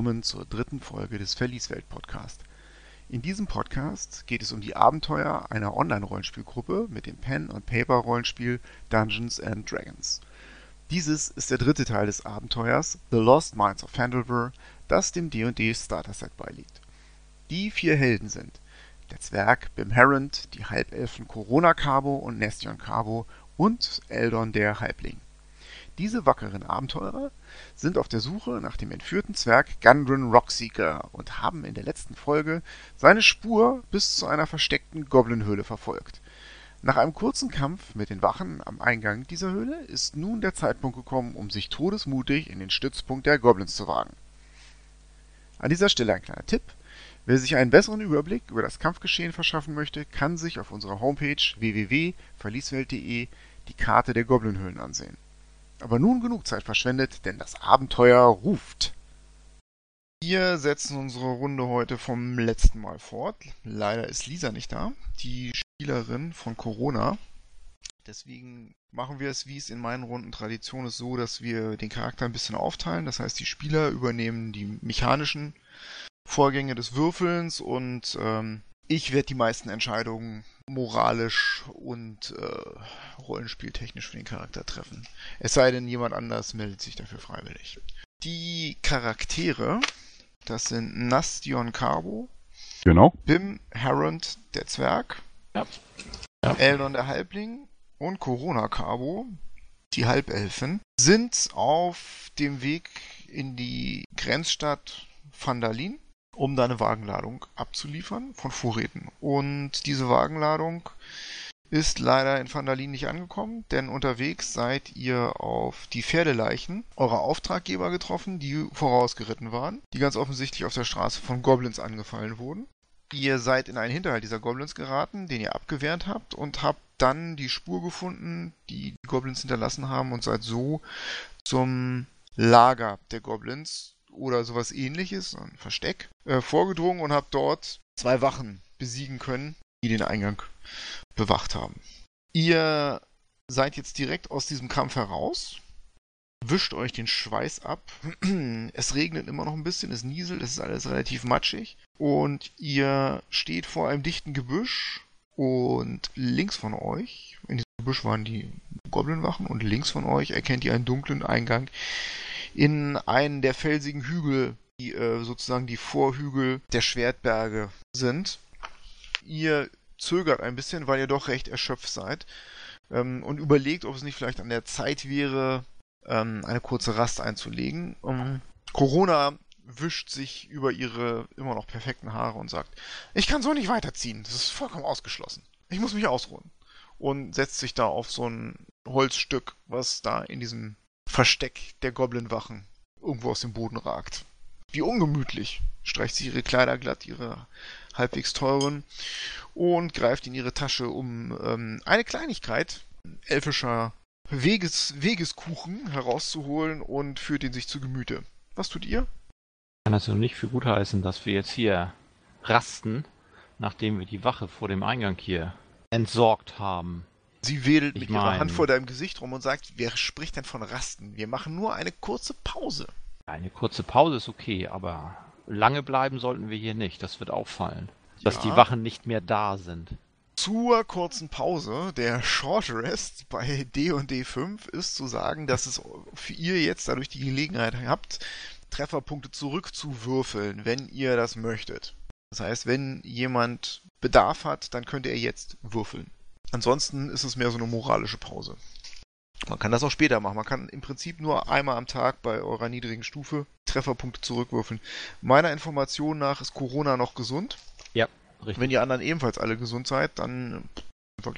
Willkommen zur dritten Folge des Verlieswelt Podcast. In diesem Podcast geht es um die Abenteuer einer Online-Rollenspielgruppe mit dem Pen- und Paper-Rollenspiel Dungeons and Dragons. Dieses ist der dritte Teil des Abenteuers The Lost Minds of Phandelver, das dem D&D Starter-Set beiliegt. Die vier Helden sind der Zwerg Bim Harrond, die Halbelfen Corona Cabo und Nestion Cabo und Eldon der Halbling. Diese wackeren Abenteurer sind auf der Suche nach dem entführten Zwerg Gundren Rockseeker und haben in der letzten Folge seine Spur bis zu einer versteckten Goblinhöhle verfolgt. Nach einem kurzen Kampf mit den Wachen am Eingang dieser Höhle ist nun der Zeitpunkt gekommen, um sich todesmutig in den Stützpunkt der Goblins zu wagen. An dieser Stelle ein kleiner Tipp. Wer sich einen besseren Überblick über das Kampfgeschehen verschaffen möchte, kann sich auf unserer Homepage www.verlieswelt.de die Karte der Goblinhöhlen ansehen. Aber nun genug Zeit verschwendet, denn das Abenteuer ruft. Wir setzen unsere Runde heute vom letzten Mal fort. Leider ist Lisa nicht da, die Spielerin von Corona. Deswegen machen wir es, wie es in meinen Runden Tradition ist, so, dass wir den Charakter ein bisschen aufteilen. Das heißt, die Spieler übernehmen die mechanischen Vorgänge des Würfelns und ähm, ich werde die meisten Entscheidungen moralisch und äh, rollenspieltechnisch für den Charakter treffen. Es sei denn, jemand anders meldet sich dafür freiwillig. Die Charaktere, das sind Nastion Cabo, Genau. Bim Harrond, der Zwerg, Ja. Ja. Eldon, der Halbling und Corona Cabo, die Halbelfen, sind auf dem Weg in die Grenzstadt Vandalin, um da eine Wagenladung abzuliefern von Vorräten. Und diese Wagenladung ist leider in Vandalin nicht angekommen, denn unterwegs seid ihr auf die Pferdeleichen eurer Auftraggeber getroffen, die vorausgeritten waren, die ganz offensichtlich auf der Straße von Goblins angefallen wurden. Ihr seid in einen Hinterhalt dieser Goblins geraten, den ihr abgewehrt habt und habt dann die Spur gefunden, die die Goblins hinterlassen haben und seid so zum Lager der Goblins oder sowas ähnliches, ein Versteck, äh, vorgedrungen und habt dort zwei Wachen besiegen können, die den Eingang bewacht haben. Ihr seid jetzt direkt aus diesem Kampf heraus, wischt euch den Schweiß ab. Es regnet immer noch ein bisschen, es nieselt, es ist alles relativ matschig. Und ihr steht vor einem dichten Gebüsch und links von euch, in diesem Gebüsch waren die Goblinwachen und links von euch erkennt ihr einen dunklen Eingang in einen der felsigen Hügel, die äh, sozusagen die Vorhügel der Schwertberge sind. Ihr zögert ein bisschen, weil ihr doch recht erschöpft seid ähm, und überlegt, ob es nicht vielleicht an der Zeit wäre, ähm, eine kurze Rast einzulegen. Um, Corona wischt sich über ihre immer noch perfekten Haare und sagt, ich kann so nicht weiterziehen, das ist vollkommen ausgeschlossen. Ich muss mich ausruhen. Und setzt sich da auf so ein Holzstück, was da in diesem Versteck der Goblinwachen irgendwo aus dem Boden ragt. Wie ungemütlich. Streicht sie ihre Kleider glatt, ihre halbwegs teuren, und greift in ihre Tasche, um ähm, eine Kleinigkeit, elfischer Weges, Wegeskuchen, herauszuholen und führt ihn sich zu Gemüte. Was tut ihr? Ich kann also nicht für gut heißen, dass wir jetzt hier rasten, nachdem wir die Wache vor dem Eingang hier entsorgt haben. Sie wedelt Ich mit ihrer mein- Hand vor deinem Gesicht rum und sagt, wer spricht denn von Rasten? Wir machen nur eine kurze Pause. Eine kurze Pause ist okay, aber lange bleiben sollten wir hier nicht. Das wird auffallen. Dass Ja. die Wachen nicht mehr da sind. Zur kurzen Pause, der Short Rest bei D&D 5 ist zu sagen, dass es für ihr jetzt dadurch die Gelegenheit habt, Trefferpunkte zurückzuwürfeln, wenn ihr das möchtet. Das heißt, wenn jemand Bedarf hat, dann könnt ihr jetzt würfeln. Ansonsten ist es mehr so eine moralische Pause. Man kann das auch später machen. Man kann im Prinzip nur einmal am Tag bei eurer niedrigen Stufe Trefferpunkte zurückwürfeln. Meiner Information nach ist Corona noch gesund. Ja, richtig. Wenn ihr anderen ebenfalls alle gesund seid, dann kann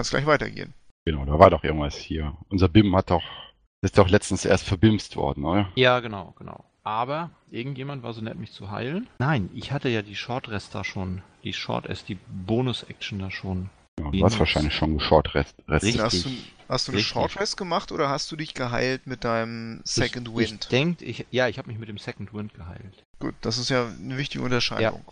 es gleich weitergehen. Genau, da war doch irgendwas hier. Unser BIM hat doch, ist doch letztens erst verbimst worden, oder? Ja, genau, genau. Aber irgendjemand war so nett, mich zu heilen. Nein, ich hatte ja die Short Rest da schon. Die Short S, die Bonus-Action da schon. Ja, du hast wahrscheinlich schon geschort Rest. Rest. Richtig. Hast du, hast du eine Richtig. Short Rest gemacht oder hast du dich geheilt mit deinem Second ich, Wind? Ich denkt, ich, ja, ich habe mich mit dem Second Wind geheilt. Gut, das ist ja eine wichtige Unterscheidung.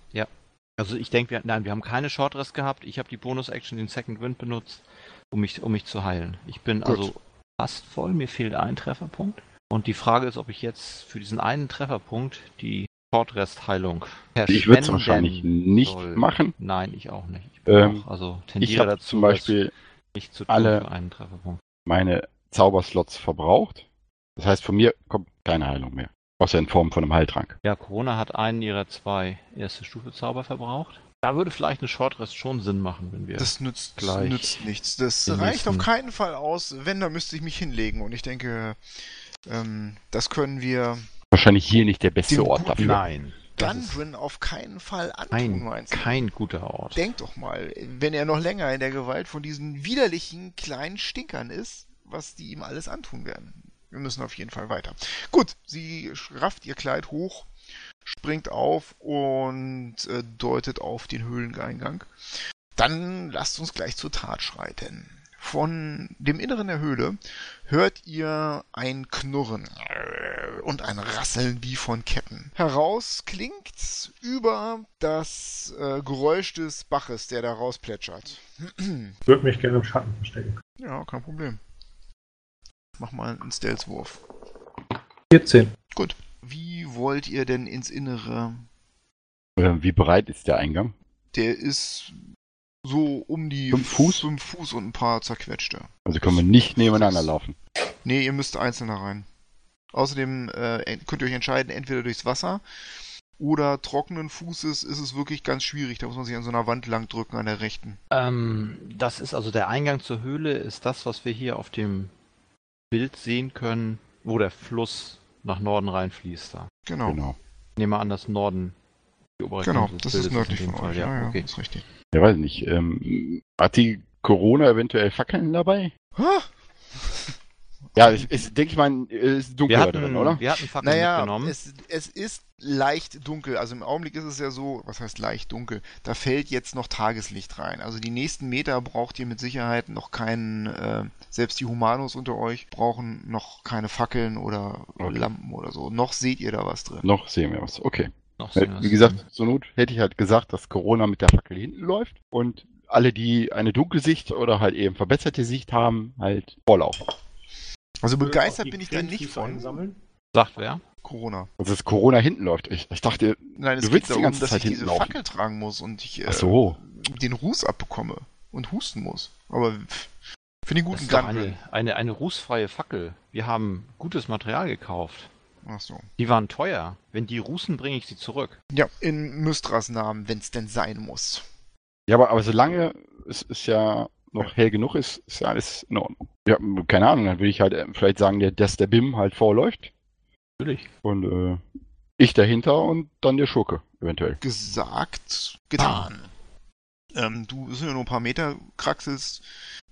Also ich denke, wir, nein, wir haben keine Short Rest gehabt. Ich habe die Bonus-Action, den Second Wind benutzt, um mich, um mich zu heilen. Ich bin Gut. also fast voll. Mir fehlt ein Trefferpunkt. Und die Frage ist, ob ich jetzt für diesen einen Trefferpunkt die Shortrest-Heilung Ich würde es wahrscheinlich nicht soll. machen. Nein, ich auch nicht. Ich bin Ähm, auch, also Ich tendiere habe dazu, zum Beispiel das nicht zu tun alle- für einen Trefferpunkt. meine Zauberslots verbraucht. Das heißt, von mir kommt keine Heilung mehr. Außer in Form von einem Heiltrank. Ja, Corona hat einen ihrer zwei erste Stufe Zauber verbraucht. Da würde vielleicht eine Shortrest schon Sinn machen, wenn wir. Das nützt, gleich nützt nichts. Das reicht auf keinen Fall aus. Wenn, dann müsste ich mich hinlegen. Und ich denke, ähm, das können wir Wahrscheinlich hier nicht der beste Den Ort dafür. Nein. Gundren auf keinen Fall antun, du? kein guter Ort. Denk doch mal, wenn er noch länger in der Gewalt von diesen widerlichen kleinen Stinkern ist, was die ihm alles antun werden. Wir müssen auf jeden Fall weiter. Gut, sie rafft ihr Kleid hoch, springt auf und äh, deutet auf den Höhleneingang. Dann lasst uns gleich zur Tat schreiten. Von dem Inneren der Höhle hört ihr ein Knurren und ein Rasseln wie von Ketten. Heraus klingt über das äh, Geräusch des Baches, der da rausplätschert. Ich würde mich gerne im Schatten verstecken. Ja, kein Problem. Mach mal einen Stealth-Wurf. 14. Wie wollt ihr denn ins Innere? Äh, Wie breit ist der Eingang? Der ist so um die Fünf Fuß? fünf Fuß und ein paar zerquetschte. Also können wir nicht nebeneinander laufen. Nee, ihr müsst einzeln da rein. Außerdem äh, könnt ihr euch entscheiden, entweder durchs Wasser oder trockenen Fußes ist es wirklich ganz schwierig. Da muss man sich an so einer Wand lang drücken, an der rechten. Ähm, das ist also der Eingang zur Höhle, ist das, was wir hier auf dem Bild sehen können, wo der Fluss nach Norden reinfließt. Da. Genau. Genau. Ich nehme an, dass Norden die obere Genau, das Bildes ist nördlich von Fall. euch. Ja, Ja, ja, okay. ist richtig. Ja, weiß nicht. Ähm, hat die Corona eventuell Fackeln dabei? Ah, Ja, es ist, denke ich mal, es ist dunkel Wir hatten, drin, oder? wir hatten Fackeln Naja, mitgenommen. es, es ist leicht dunkel. Also im Augenblick ist es ja so, was heißt leicht dunkel? Da fällt jetzt noch Tageslicht rein. Also die nächsten Meter braucht ihr mit Sicherheit noch keinen, äh, selbst die Humanos unter euch brauchen noch keine Fackeln oder Okay. Lampen oder so. Noch seht ihr da was drin. Noch sehen wir was. Okay. Noch Äh, sehen wir Wie es. gesagt, zur Not hätte ich halt gesagt, dass Corona mit der Fackel hinten läuft und alle, die eine Dunkelsicht oder halt eben verbesserte Sicht haben, halt vorlaufen. Also Würde begeistert bin ich da nicht von Einsammeln? Sagt wer? Corona. Also dass Corona hinten läuft. Ich, ich dachte, Nein, es Du willst die darum, ganze dass Zeit ich hinten diese laufen. Fackel tragen muss und ich äh, ach so. den Ruß abbekomme und husten muss. Aber für den guten Gunrun. eine, eine, eine rußfreie Fackel. Wir haben gutes Material gekauft. Ach so. Die waren teuer. Wenn die rußen, bringe ich sie zurück. Ja, in Mystras Namen, wenn es denn sein muss. Ja, aber, aber solange es ist ja noch hell genug ist, ist ja alles in Ordnung. Ja, keine Ahnung, dann würde ich halt äh, vielleicht sagen, der, dass der BIM halt vorläuft Natürlich. und äh, ich dahinter und dann der Schurke, eventuell. Gesagt, getan. Ähm, du sind ja nur ein paar Meter, kraxelst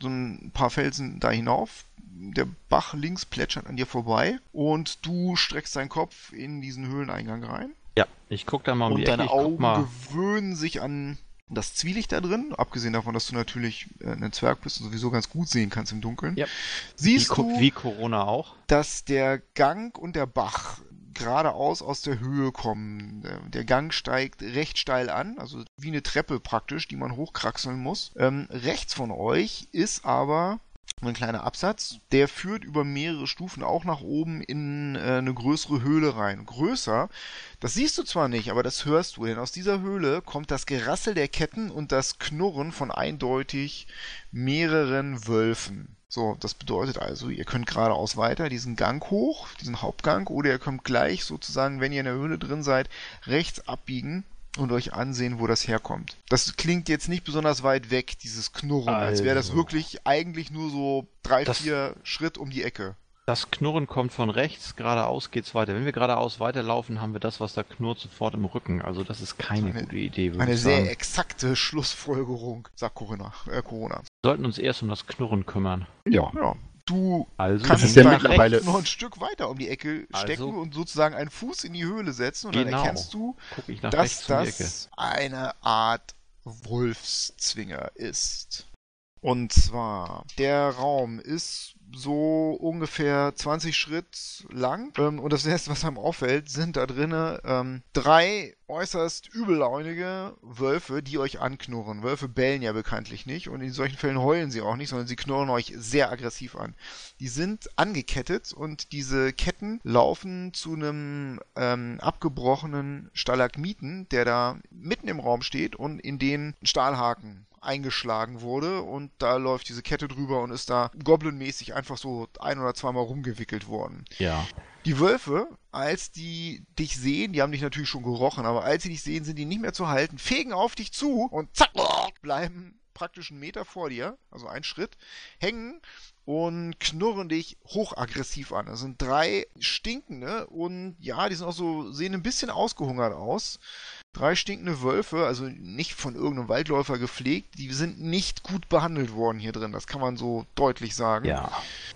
so ein paar Felsen da hinauf. Der Bach links plätschert an dir vorbei und du streckst deinen Kopf in diesen Höhleneingang rein. Ja, ich gucke da mal um und die Ecke. deine Ich guck Augen mal. gewöhnen sich an das Zwielicht da drin, abgesehen davon, dass du natürlich äh, ein Zwerg bist und sowieso ganz gut sehen kannst im Dunkeln. Ja. Wie, Siehst Co- du, wie Corona auch. dass der Gang und der Bach geradeaus aus der Höhe kommen. Der- Der Gang steigt recht steil an, also wie eine Treppe praktisch, die man hochkraxeln muss. Ähm, rechts von euch ist aber ein kleiner Absatz, der führt über mehrere Stufen auch nach oben in äh, eine größere Höhle rein. Größer, das siehst du zwar nicht, aber das hörst du, denn aus dieser Höhle kommt das Gerassel der Ketten und das Knurren von eindeutig mehreren Wölfen. So, das bedeutet also, ihr könnt geradeaus weiter diesen Gang hoch, diesen Hauptgang, oder ihr könnt gleich sozusagen, wenn ihr in der Höhle drin seid, rechts abbiegen und euch ansehen, wo das herkommt. Das klingt jetzt nicht besonders weit weg, dieses Knurren, als wäre das Also. wirklich eigentlich nur so drei, Das- vier Schritt um die Ecke. Das Knurren kommt von rechts, geradeaus geht's weiter. Wenn wir geradeaus weiterlaufen, haben wir das, was da knurrt, sofort im Rücken. Also das ist keine Eine- gute Idee, würde Eine ich sehr sagen. exakte Schlussfolgerung, sagt Corona. Äh, Corona. Wir sollten uns erst um das Knurren kümmern. Ja. Ja, du Also kannst ist ja dann mittlerweile- noch ein Stück weiter um die Ecke stecken Also- und sozusagen einen Fuß in die Höhle setzen und dann Genau. erkennst du, dass das eine Art Wolfszwinger ist. Und zwar, der Raum ist so ungefähr 20 Schritt lang. Ähm, und das erste, was einem auffällt, sind da drinnen ähm, drei äußerst übellaunige Wölfe, die euch anknurren. Wölfe bellen ja bekanntlich nicht und in solchen Fällen heulen sie auch nicht, sondern sie knurren euch sehr aggressiv an. Die sind angekettet und diese Ketten laufen zu einem ähm, abgebrochenen Stalagmiten, der da mitten im Raum steht und in den Stahlhaken eingeschlagen wurde und da läuft diese Kette drüber und ist da goblinmäßig einfach so ein oder zweimal rumgewickelt worden. Ja. Die Wölfe, als die dich sehen, die haben dich natürlich schon gerochen, aber als sie dich sehen, sind die nicht mehr zu halten, fegen auf dich zu und zack, bleiben praktisch einen Meter vor dir, also einen Schritt, hängen und knurren dich hochaggressiv an. Das sind drei stinkende und ja, die sind auch so, sehen ein bisschen ausgehungert aus. Drei stinkende Wölfe, also nicht von irgendeinem Waldläufer gepflegt, die sind nicht gut behandelt worden hier drin, das kann man so deutlich sagen. Ja.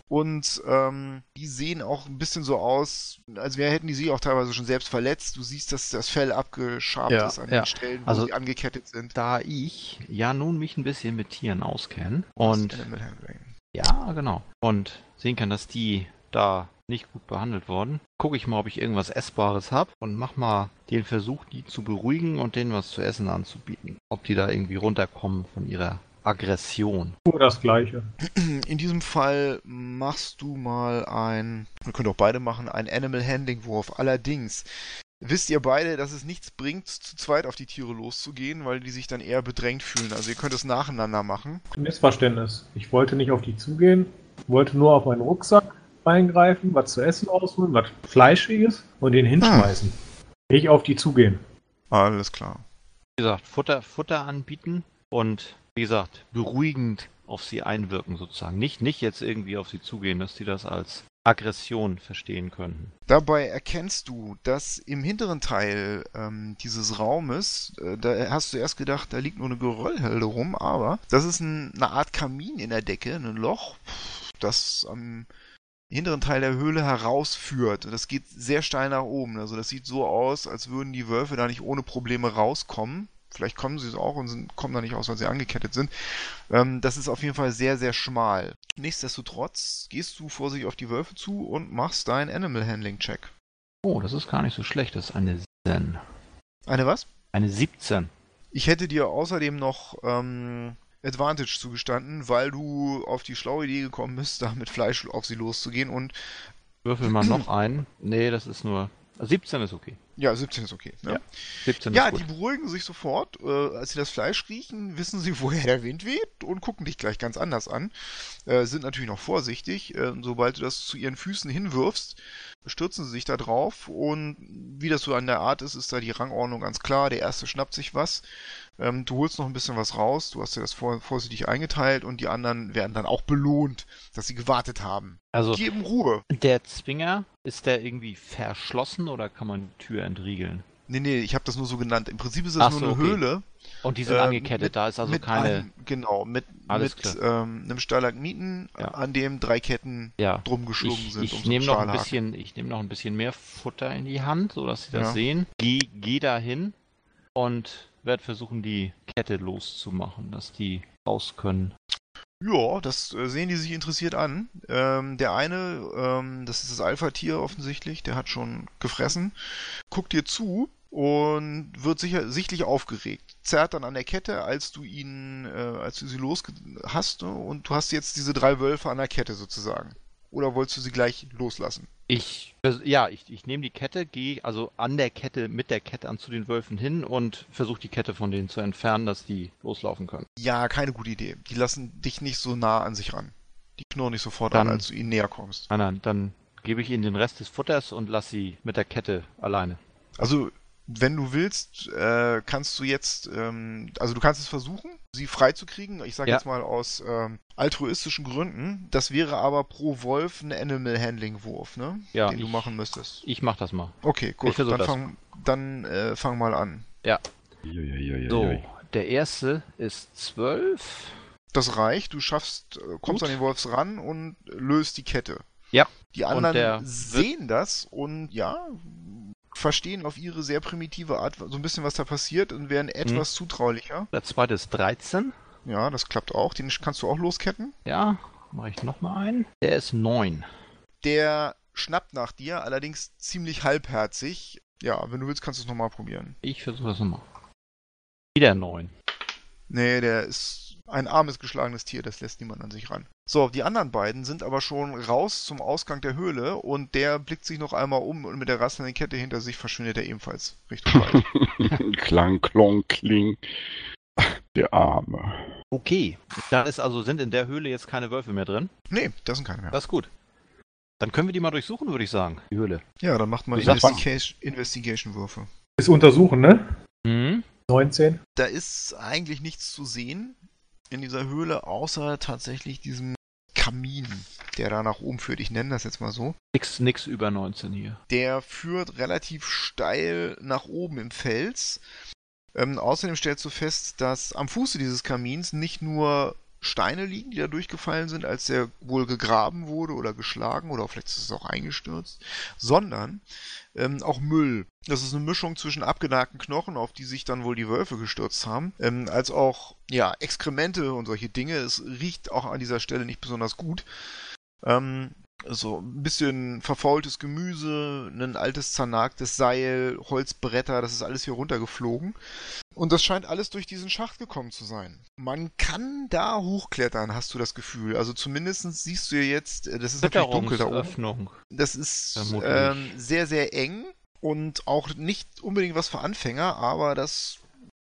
Und ähm, die sehen auch ein bisschen so aus, als wäre hätten die sich auch teilweise schon selbst verletzt. Du siehst, dass das Fell abgeschabt Ja, ist an ja. den Stellen, wo Also- sie angekettet sind. Da ich ja nun mich ein bisschen mit Tieren auskenne und ja, genau. Und sehen kann, dass die da nicht gut behandelt wurden, gucke ich mal, ob ich irgendwas Essbares habe und mach mal den Versuch, die zu beruhigen und denen was zu essen anzubieten. Ob die da irgendwie runterkommen von ihrer Aggression. Nur das Gleiche. In diesem Fall machst du mal ein, wir können auch beide machen, ein Animal Handling Wurf. Allerdings wisst ihr beide, dass es nichts bringt, zu zweit auf die Tiere loszugehen, weil die sich dann eher bedrängt fühlen. Also ihr könnt es nacheinander machen. Missverständnis. Ich wollte nicht auf die zugehen, wollte nur auf meinen Rucksack reingreifen, was zu essen ausholen, was Fleischiges und den hinschmeißen. Nicht auf die zugehen. Alles klar. Wie gesagt, Futter, Futter anbieten und wie gesagt, beruhigend auf sie einwirken sozusagen. Nicht, nicht jetzt irgendwie auf sie zugehen, dass sie das als Aggression verstehen könnten. Dabei erkennst du, dass im hinteren Teil ähm, dieses Raumes, äh, da hast du erst gedacht, da liegt nur eine Geröllhalde rum, aber das ist ein, eine Art Kamin in der Decke, ein Loch, das am hinteren Teil der Höhle herausführt. Und Das geht sehr steil nach oben. Also das sieht so aus, als würden die Wölfe da nicht ohne Probleme rauskommen. Vielleicht kommen sie es auch und sind, kommen da nicht aus, weil sie angekettet sind. Ähm, das ist auf jeden Fall sehr, sehr schmal. Nichtsdestotrotz gehst du vorsichtig auf die Wölfe zu und machst deinen Animal Handling Check. Oh, das ist gar nicht so schlecht. Das ist eine 17. Eine was? Eine 17. Ich hätte dir außerdem noch ähm, Advantage zugestanden, weil du auf die schlaue Idee gekommen bist, da mit Fleisch auf sie loszugehen und Würfel mal noch ein. Nee, das ist nur. 17 ist okay. Ja, 17 ist okay. Ne? Ja, 17 Ja, die beruhigen sich sofort. Äh, als sie das Fleisch riechen, wissen sie, woher der Wind weht und gucken dich gleich ganz anders an. Äh, sind natürlich noch vorsichtig. Äh, sobald du das zu ihren Füßen hinwirfst, stürzen sie sich da drauf und wie das so an der Art ist, ist da die Rangordnung ganz klar. Der erste schnappt sich was. Ähm, du holst noch ein bisschen was raus. Du hast dir das vor, vorsichtig eingeteilt und die anderen werden dann auch belohnt, dass sie gewartet haben. Also, Geben Ruhe. der Zwinger, ist der irgendwie verschlossen oder kann man die Tür entriegeln? Nee, nee, ich habe das nur so genannt. Im Prinzip ist das Ach nur so, eine okay. Höhle. Und die sind Ähm, angekettet, mit- da ist also mit keine. Einem, genau, mit, mit ähm, einem Stalagmiten, Ja. an dem drei Ketten ja. drum geschlungen Ich, sind. ich um so nehme noch ein bisschen, ich nehme noch ein bisschen mehr Futter in die Hand, so dass sie das Ja. sehen. Geh, geh dahin und werde versuchen, die Kette loszumachen, dass die raus können. Ja, das äh, sehen die sich interessiert an. Ähm, der eine, ähm, das ist das Alpha-Tier offensichtlich, der hat schon gefressen, guckt dir zu und wird sicher, sichtlich aufgeregt. Zerrt dann an der Kette, als du ihn, äh, als du sie los hast ne? und du hast jetzt diese drei Wölfe an der Kette sozusagen. Oder wolltest du sie gleich loslassen? Ich, ja, ich, ich nehme die Kette, gehe also an der Kette, mit der Kette an zu den Wölfen hin und versuche die Kette von denen zu entfernen, dass die loslaufen können. Ja, keine gute Idee. Die lassen dich nicht so nah an sich ran. Die knurren nicht sofort Dann- an, als du ihnen näher kommst. Nein, nein, dann gebe ich ihnen den Rest des Futters und lasse sie mit der Kette alleine. Also, wenn du willst, äh, kannst du jetzt, ähm, also du kannst es versuchen, sie freizukriegen. Ich sage Ja. jetzt mal aus ähm, altruistischen Gründen. Das wäre aber pro Wolf ein Animal Handling Wurf, ne? Ja, Den du ich- machen müsstest. Ich mach das mal. Okay, gut. Dann das. fang, dann äh, fang mal an. Uiuiuiui. So, der erste ist 12. Das reicht. Du schaffst, äh, kommst Gut. an den Wolfs ran und löst die Kette. Ja. Die anderen der sehen das und ja, verstehen auf ihre sehr primitive Art so ein bisschen, was da passiert und werden Mhm. etwas zutraulicher. Der zweite ist 13. Ja, das klappt auch. Den kannst du auch losketten. Ja, mache ich nochmal einen. Der ist 9. Der schnappt nach dir, allerdings ziemlich halbherzig. Ja, wenn du willst, kannst du es nochmal probieren. Ich versuche das nochmal. Wieder 9. Nee, der ist ein armes, geschlagenes Tier, das lässt niemand an sich ran. So, die anderen beiden sind aber schon raus zum Ausgang der Höhle und der blickt sich noch einmal um und mit der rasselnden Kette hinter sich verschwindet er ebenfalls Richtung Wald. Klang, klong, kling. Der Arme. Okay. Da ist also, sind in der Höhle jetzt keine Wölfe mehr drin. nee, das sind keine mehr. Das ist gut. Dann können wir die mal durchsuchen, würde ich sagen. Die Höhle. Ja, dann macht mal? Investigation- Investigation-Würfe. Ist untersuchen, ne? Mhm. 19. Da ist eigentlich nichts zu sehen in dieser Höhle, außer tatsächlich diesem Kamin, der da nach oben führt. Ich nenne das jetzt mal so. Nix, nix über 19 hier. Der führt relativ steil nach oben im Fels. Ähm, außerdem stellst du fest, dass am Fuße dieses Kamins nicht nur Steine liegen, die da durchgefallen sind, als der wohl gegraben wurde oder geschlagen oder vielleicht ist es auch eingestürzt, sondern ähm, auch Müll. Das ist eine Mischung zwischen abgenagten Knochen, auf die sich dann wohl die Wölfe gestürzt haben, ähm, als auch ja Exkremente und solche Dinge. Es riecht auch an dieser Stelle nicht besonders gut. Ähm, so ein bisschen verfaultes Gemüse, ein altes zernagtes Seil, Holzbretter, das ist alles hier runtergeflogen. Und das scheint alles durch diesen Schacht gekommen zu sein. Man kann da hochklettern, hast du das Gefühl. Also zumindest siehst du ja jetzt, äh, das ist natürlich dunkel da oben. Öffnung. Das ist ähm, sehr, sehr eng und auch nicht unbedingt was für Anfänger, aber das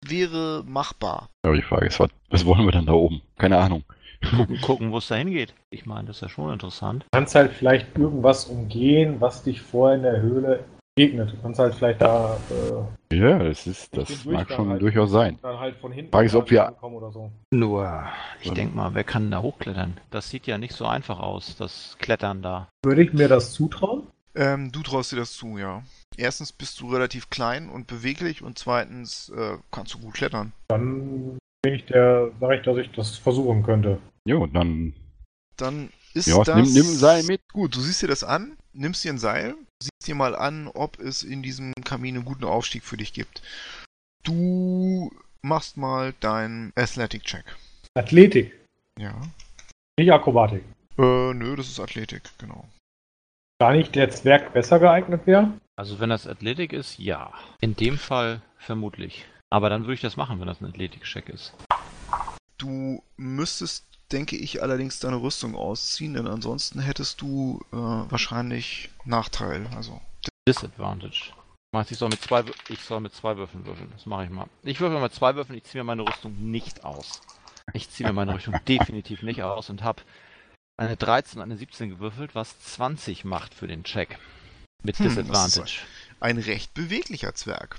wäre machbar. Aber die Frage ist, was, was wollen wir dann da oben? Keine Ahnung. Gucken, gucken wo es da hingeht. Ich meine, das ist ja schon interessant. Du kannst halt vielleicht irgendwas umgehen, was dich vorher in der Höhle begegnet. Du kannst halt vielleicht da äh, Ja, das ist, das mag schon halt- durchaus sein. dann halt von hinten Frage ist, ob wir- so. Nur, ich denke mal, wer kann da hochklettern? Das sieht ja nicht so einfach aus, das Klettern da. Würde ich mir das zutrauen? Ähm, du traust dir das zu, ja. Erstens bist du relativ klein und beweglich und zweitens äh, kannst du gut klettern. Dann bin ich der, sage ich, dass ich das versuchen könnte. Jo, dann Dann ist ja, das... nimm, nimm ein Seil mit. Gut, du siehst dir das an, nimmst dir ein Seil, siehst dir mal an, ob es in diesem Kamin einen guten Aufstieg für dich gibt. Du machst mal deinen Athletic-Check. Athletik, Ja. nicht Akrobatik. Äh, nö, das ist Athletik, genau. Da nicht der Zwerg besser geeignet wäre? Also wenn das Athletik ist, ja. In dem Fall vermutlich. Aber dann würde ich das machen, wenn das ein Athletik-Check ist. Du müsstest, denke ich, allerdings deine Rüstung ausziehen, denn ansonsten hättest du äh, wahrscheinlich Nachteil. Also, Disadvantage. Ich soll mit zwei, ich soll mit zwei Würfeln würfeln. Das mache ich mal. Ich würfel mit zwei Würfeln, ich ziehe mir meine Rüstung nicht aus. Ich ziehe mir meine Rüstung definitiv nicht aus und habe eine 13 und eine 17 gewürfelt, was 20 macht für den Check. Mit Hm, Disadvantage. ein recht beweglicher Zwerg.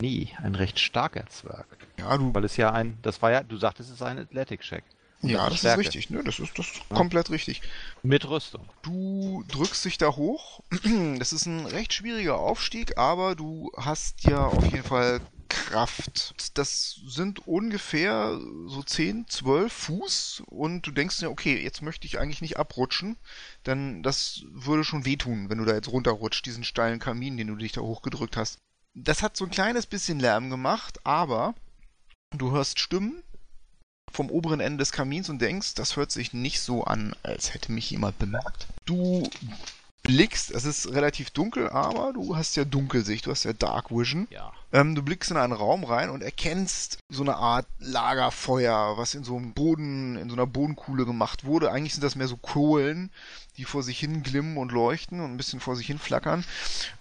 Nie, ein recht starker Zwerg. Ja, du, Weil es ja ein, das war ja, du sagtest, es ist ein Athletic-Check. Ja, das ist Stärke. richtig. Ne, das ist, das ist Ja. komplett richtig. Mit Rüstung. Du drückst dich da hoch. Das ist ein recht schwieriger Aufstieg, aber du hast ja auf jeden Fall Kraft. Das sind ungefähr so 10, 12 Fuß und du denkst dir, okay, jetzt möchte ich eigentlich nicht abrutschen, denn das würde schon wehtun, wenn du da jetzt runterrutscht, diesen steilen Kamin, den du dich da hochgedrückt hast. Das hat so ein kleines bisschen Lärm gemacht, aber du hörst Stimmen vom oberen Ende des Kamins und denkst, das hört sich nicht so an, als hätte mich jemand bemerkt. Du blickst, es ist relativ dunkel, aber du hast ja Dunkelsicht, du hast ja Dark Vision. Ja. Ähm, du blickst in einen Raum rein und erkennst so eine Art Lagerfeuer, was in so einem Boden, in so einer Bodenkuhle gemacht wurde. Eigentlich sind das mehr so Kohlen, die vor sich hin glimmen und leuchten und ein bisschen vor sich hin flackern.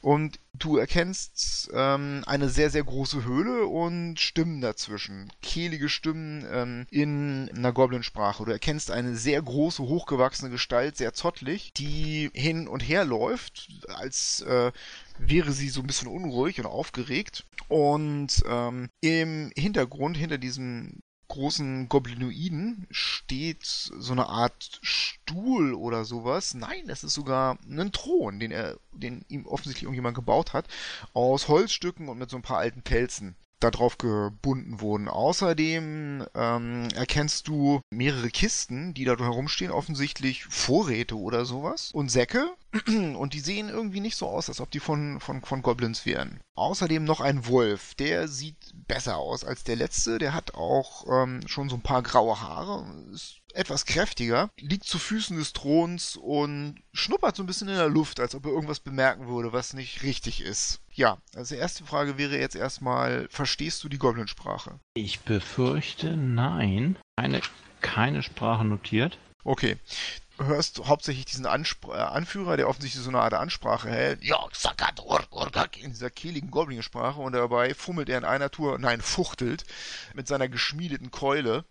Und du erkennst ähm, eine sehr, sehr große Höhle und Stimmen dazwischen. Kehlige Stimmen ähm, in einer Goblin-Sprache. Du erkennst eine sehr große, hochgewachsene Gestalt, sehr zottlig, die hin und her läuft, als äh, wäre sie so ein bisschen unruhig und aufgeregt. Und ähm, im Hintergrund, hinter diesem großen Goblinoiden steht so eine Art Stuhl oder sowas. Nein, das ist sogar ein Thron, den er, den ihm offensichtlich irgendjemand gebaut hat, aus Holzstücken und mit so ein paar alten Pelzen. Darauf gebunden wurden. Außerdem ähm, erkennst du mehrere Kisten, die da herumstehen, offensichtlich Vorräte oder sowas und Säcke. Und die sehen irgendwie nicht so aus, als ob die von, von, von Goblins wären. Außerdem noch ein Wolf, der sieht besser aus als der letzte. Der hat auch ähm, schon so ein paar graue Haare, ist etwas kräftiger, liegt zu Füßen des Throns und schnuppert so ein bisschen in der Luft, als ob er irgendwas bemerken würde, was nicht richtig ist. Ja, also die erste Frage wäre jetzt erstmal, verstehst du die Goblinsprache? Ich befürchte, nein. Keine, keine Sprache notiert. Okay. Du hörst hauptsächlich diesen Anspr äh, Anführer, der offensichtlich so eine Art Ansprache hält. Ja, Sakat, in dieser kehligen Goblin-Sprache und dabei fummelt er in einer Tour, nein, fuchtelt mit seiner geschmiedeten Keule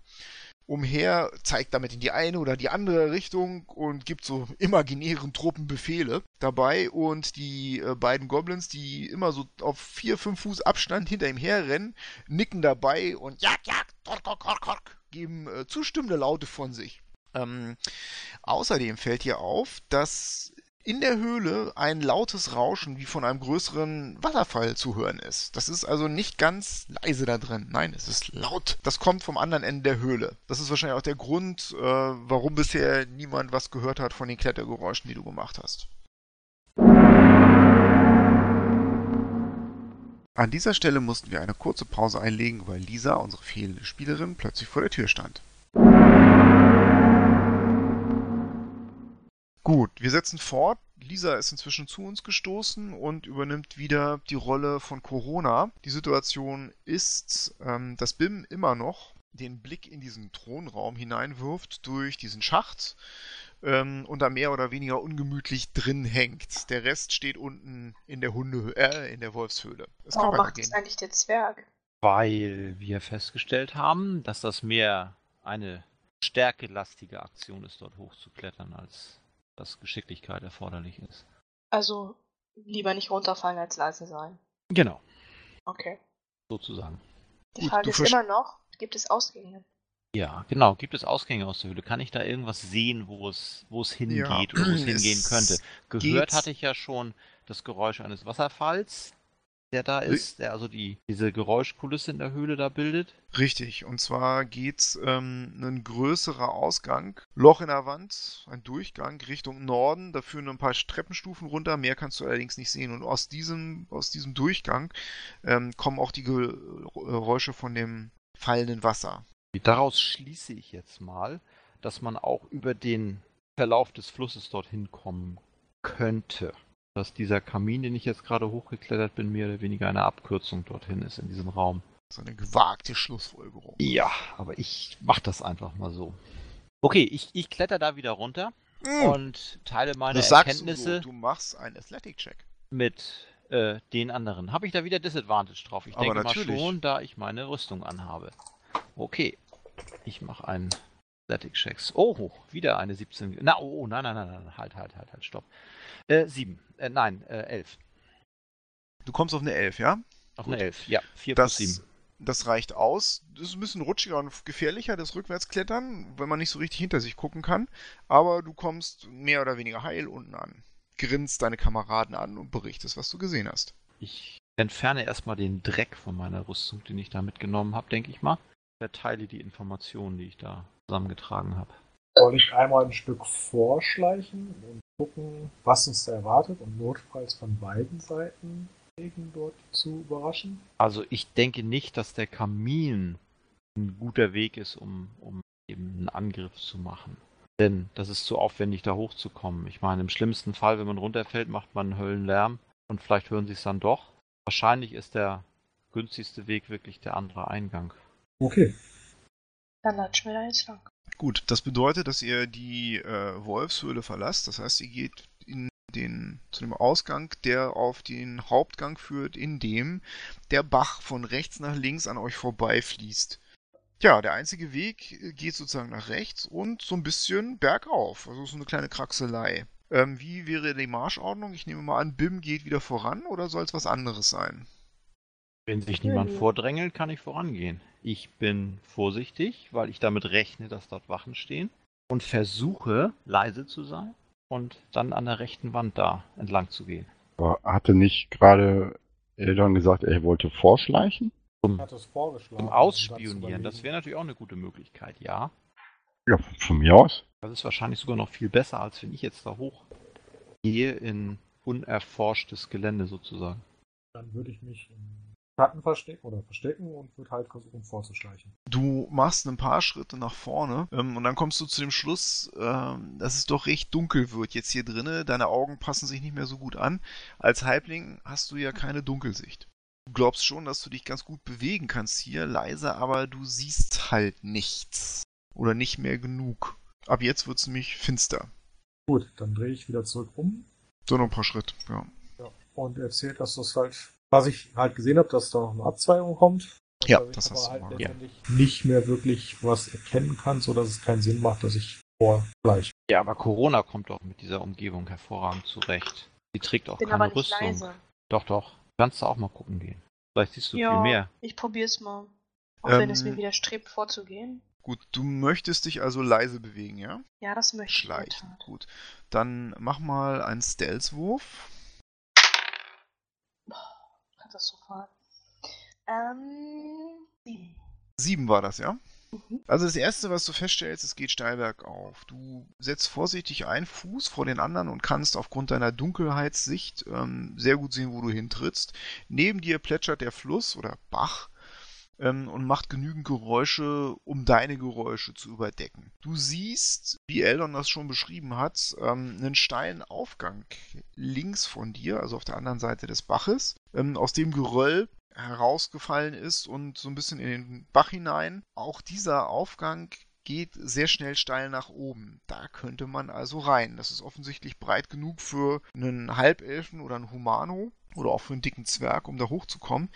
umher, zeigt damit in die eine oder die andere Richtung und gibt so imaginären Truppen Befehle dabei und die äh, beiden Goblins, die immer so auf vier, fünf Fuß Abstand hinter ihm herrennen, nicken dabei und jak, jak, tork, tork, tork, tork, geben äh, zustimmende Laute von sich. Ähm, außerdem fällt hier auf, dass in der Höhle ein lautes Rauschen wie von einem größeren Wasserfall zu hören ist. Das ist also nicht ganz leise da drin. Nein, es ist laut. Das kommt vom anderen Ende der Höhle. Das ist wahrscheinlich auch der Grund, äh, warum bisher niemand was gehört hat von den Klettergeräuschen, die du gemacht hast. An dieser Stelle mussten wir eine kurze Pause einlegen, weil Lisa, unsere fehlende Spielerin, plötzlich vor der Tür stand. Gut, wir setzen fort. Lisa ist inzwischen zu uns gestoßen und übernimmt wieder die Rolle von Corona. Die Situation ist, ähm, dass Bim immer noch den Blick in diesen Thronraum hineinwirft durch diesen Schacht ähm, und da mehr oder weniger ungemütlich drin hängt. Der Rest steht unten in der Hunde, äh, in der Wolfshöhle. Es Warum macht das eigentlich der Zwerg? Weil wir festgestellt haben, dass das mehr eine stärkelastige Aktion ist, dort hochzuklettern, als dass Geschicklichkeit erforderlich ist. Also lieber nicht runterfallen als leise sein. Genau. Okay. Sozusagen. Die Gut, Frage ist immer noch, gibt es Ausgänge? Ja, genau. Gibt es Ausgänge aus der Höhle? Kann ich da irgendwas sehen, wo es, wo es hingeht ja, oder wo es hingehen könnte? Gehört hatte ich ja schon das Geräusch eines Wasserfalls der da ist, der also die, diese Geräuschkulisse in der Höhle da bildet. Richtig, und zwar geht ähm, ein größerer Ausgang, Loch in der Wand, ein Durchgang Richtung Norden, da führen ein paar Treppenstufen runter, mehr kannst du allerdings nicht sehen. Und aus diesem, aus diesem Durchgang ähm, kommen auch die Geräusche von dem fallenden Wasser. Daraus schließe ich jetzt mal, dass man auch über den Verlauf des Flusses dorthin kommen könnte dass dieser Kamin, den ich jetzt gerade hochgeklettert bin, mehr oder weniger eine Abkürzung dorthin ist in diesem Raum. So eine gewagte Schlussfolgerung. Ja, aber ich mach das einfach mal so. Okay, ich, ich kletter da wieder runter mm. und teile meine das Erkenntnisse. Du, so, du machst einen Athletic-Check. Mit äh, den anderen. Habe ich da wieder Disadvantage drauf? Ich aber denke natürlich. mal schon, da ich meine Rüstung anhabe. Okay. Ich mache einen Athletic-Checks. Oh, wieder eine 17. Na, oh, nein, nein, nein, nein. Halt, halt, halt, halt, stopp. Äh, sieben. Äh, nein, äh, elf. Du kommst auf eine elf, ja? Auf Gut. eine elf, ja. Vier das, plus sieben. Das reicht aus. Das ist ein bisschen rutschiger und gefährlicher, das Rückwärtsklettern, wenn man nicht so richtig hinter sich gucken kann. Aber du kommst mehr oder weniger heil unten an. Grinst deine Kameraden an und berichtest, was du gesehen hast. Ich entferne erstmal den Dreck von meiner Rüstung, den ich da mitgenommen habe, denke ich mal. Verteile die Informationen, die ich da zusammengetragen habe. Soll ich einmal ein Stück vorschleichen und gucken, was uns da erwartet und notfalls von beiden Seiten dort zu überraschen? Also ich denke nicht, dass der Kamin ein guter Weg ist, um, um eben einen Angriff zu machen. Denn das ist zu aufwendig, da hochzukommen. Ich meine, im schlimmsten Fall, wenn man runterfällt, macht man einen Höllenlärm und vielleicht hören sie es dann doch. Wahrscheinlich ist der günstigste Weg wirklich der andere Eingang. Okay. Dann latschen wir da jetzt lang. Gut, das bedeutet, dass ihr die äh, Wolfshöhle verlasst. Das heißt, ihr geht in den, zu dem Ausgang, der auf den Hauptgang führt, in dem der Bach von rechts nach links an euch vorbeifließt. Ja, der einzige Weg äh, geht sozusagen nach rechts und so ein bisschen bergauf. Also so eine kleine Kraxelei. Ähm, wie wäre die Marschordnung? Ich nehme mal an, Bim geht wieder voran oder soll es was anderes sein? Wenn sich niemand vordrängelt, kann ich vorangehen. Ich bin vorsichtig, weil ich damit rechne, dass dort Wachen stehen und versuche leise zu sein und dann an der rechten Wand da entlang zu gehen. Aber hatte nicht gerade Eldon gesagt, er wollte vorschleichen? Ich Zum, hatte es vorgeschlagen. zum um Ausspionieren, das wäre natürlich auch eine gute Möglichkeit, ja. Ja, von mir aus. Das ist wahrscheinlich sogar noch viel besser, als wenn ich jetzt da hochgehe in unerforschtes Gelände sozusagen. Dann würde ich mich Schatten verstecken oder verstecken und würde halt versuchen vorzuschleichen. Du machst ein paar Schritte nach vorne ähm, und dann kommst du zu dem Schluss, ähm, dass es doch recht dunkel wird jetzt hier drinne. Deine Augen passen sich nicht mehr so gut an. Als Halbling hast du ja keine Dunkelsicht. Du glaubst schon, dass du dich ganz gut bewegen kannst hier, leise, aber du siehst halt nichts. Oder nicht mehr genug. Ab jetzt wird es nämlich finster. Gut, dann drehe ich wieder zurück um So noch ein paar Schritte, ja. ja, und erzähle, dass das halt, was ich halt gesehen habe, dass da noch eine Abzweigung kommt. Ja, dass ich das aber hast du halt letztendlich nicht mehr wirklich was erkennen kann, sodass es keinen Sinn macht, dass ich vorschleiche. Ja, aber Corona kommt doch mit dieser Umgebung hervorragend zurecht. Die trägt auch Bin keine aber nicht Rüstung. leise. Doch, doch. Kannst du auch mal gucken gehen. Vielleicht siehst du ja, viel mehr. ich probier's mal. Auch wenn es Ähm, mir widerstrebt, vorzugehen. Gut, du möchtest dich also leise bewegen, ja? Ja, das möchte ich Schleichen. Gut. Dann mach mal einen Stealth-Wurf. Katastrophal. Ähm, sieben. Sieben war das, ja? Mhm. Also das erste, was du feststellst, es geht steil bergauf. Du setzt vorsichtig einen Fuß vor den anderen und kannst aufgrund deiner Dunkelheitssicht ähm, sehr gut sehen, wo du hintrittst. Neben dir plätschert der Fluss oder Bach ähm, und macht genügend Geräusche, um deine Geräusche zu überdecken. Du siehst, wie Eldon das schon beschrieben hat, ähm, einen steilen Aufgang links von dir, also auf der anderen Seite des Baches, ähm, aus dem Geröll herausgefallen ist und so ein bisschen in den Bach hinein. Auch dieser Aufgang geht sehr schnell steil nach oben. Da könnte man also rein. Das ist offensichtlich breit genug für einen Halbelfen oder einen Humano oder auch für einen dicken Zwerg, um da hochzukommen.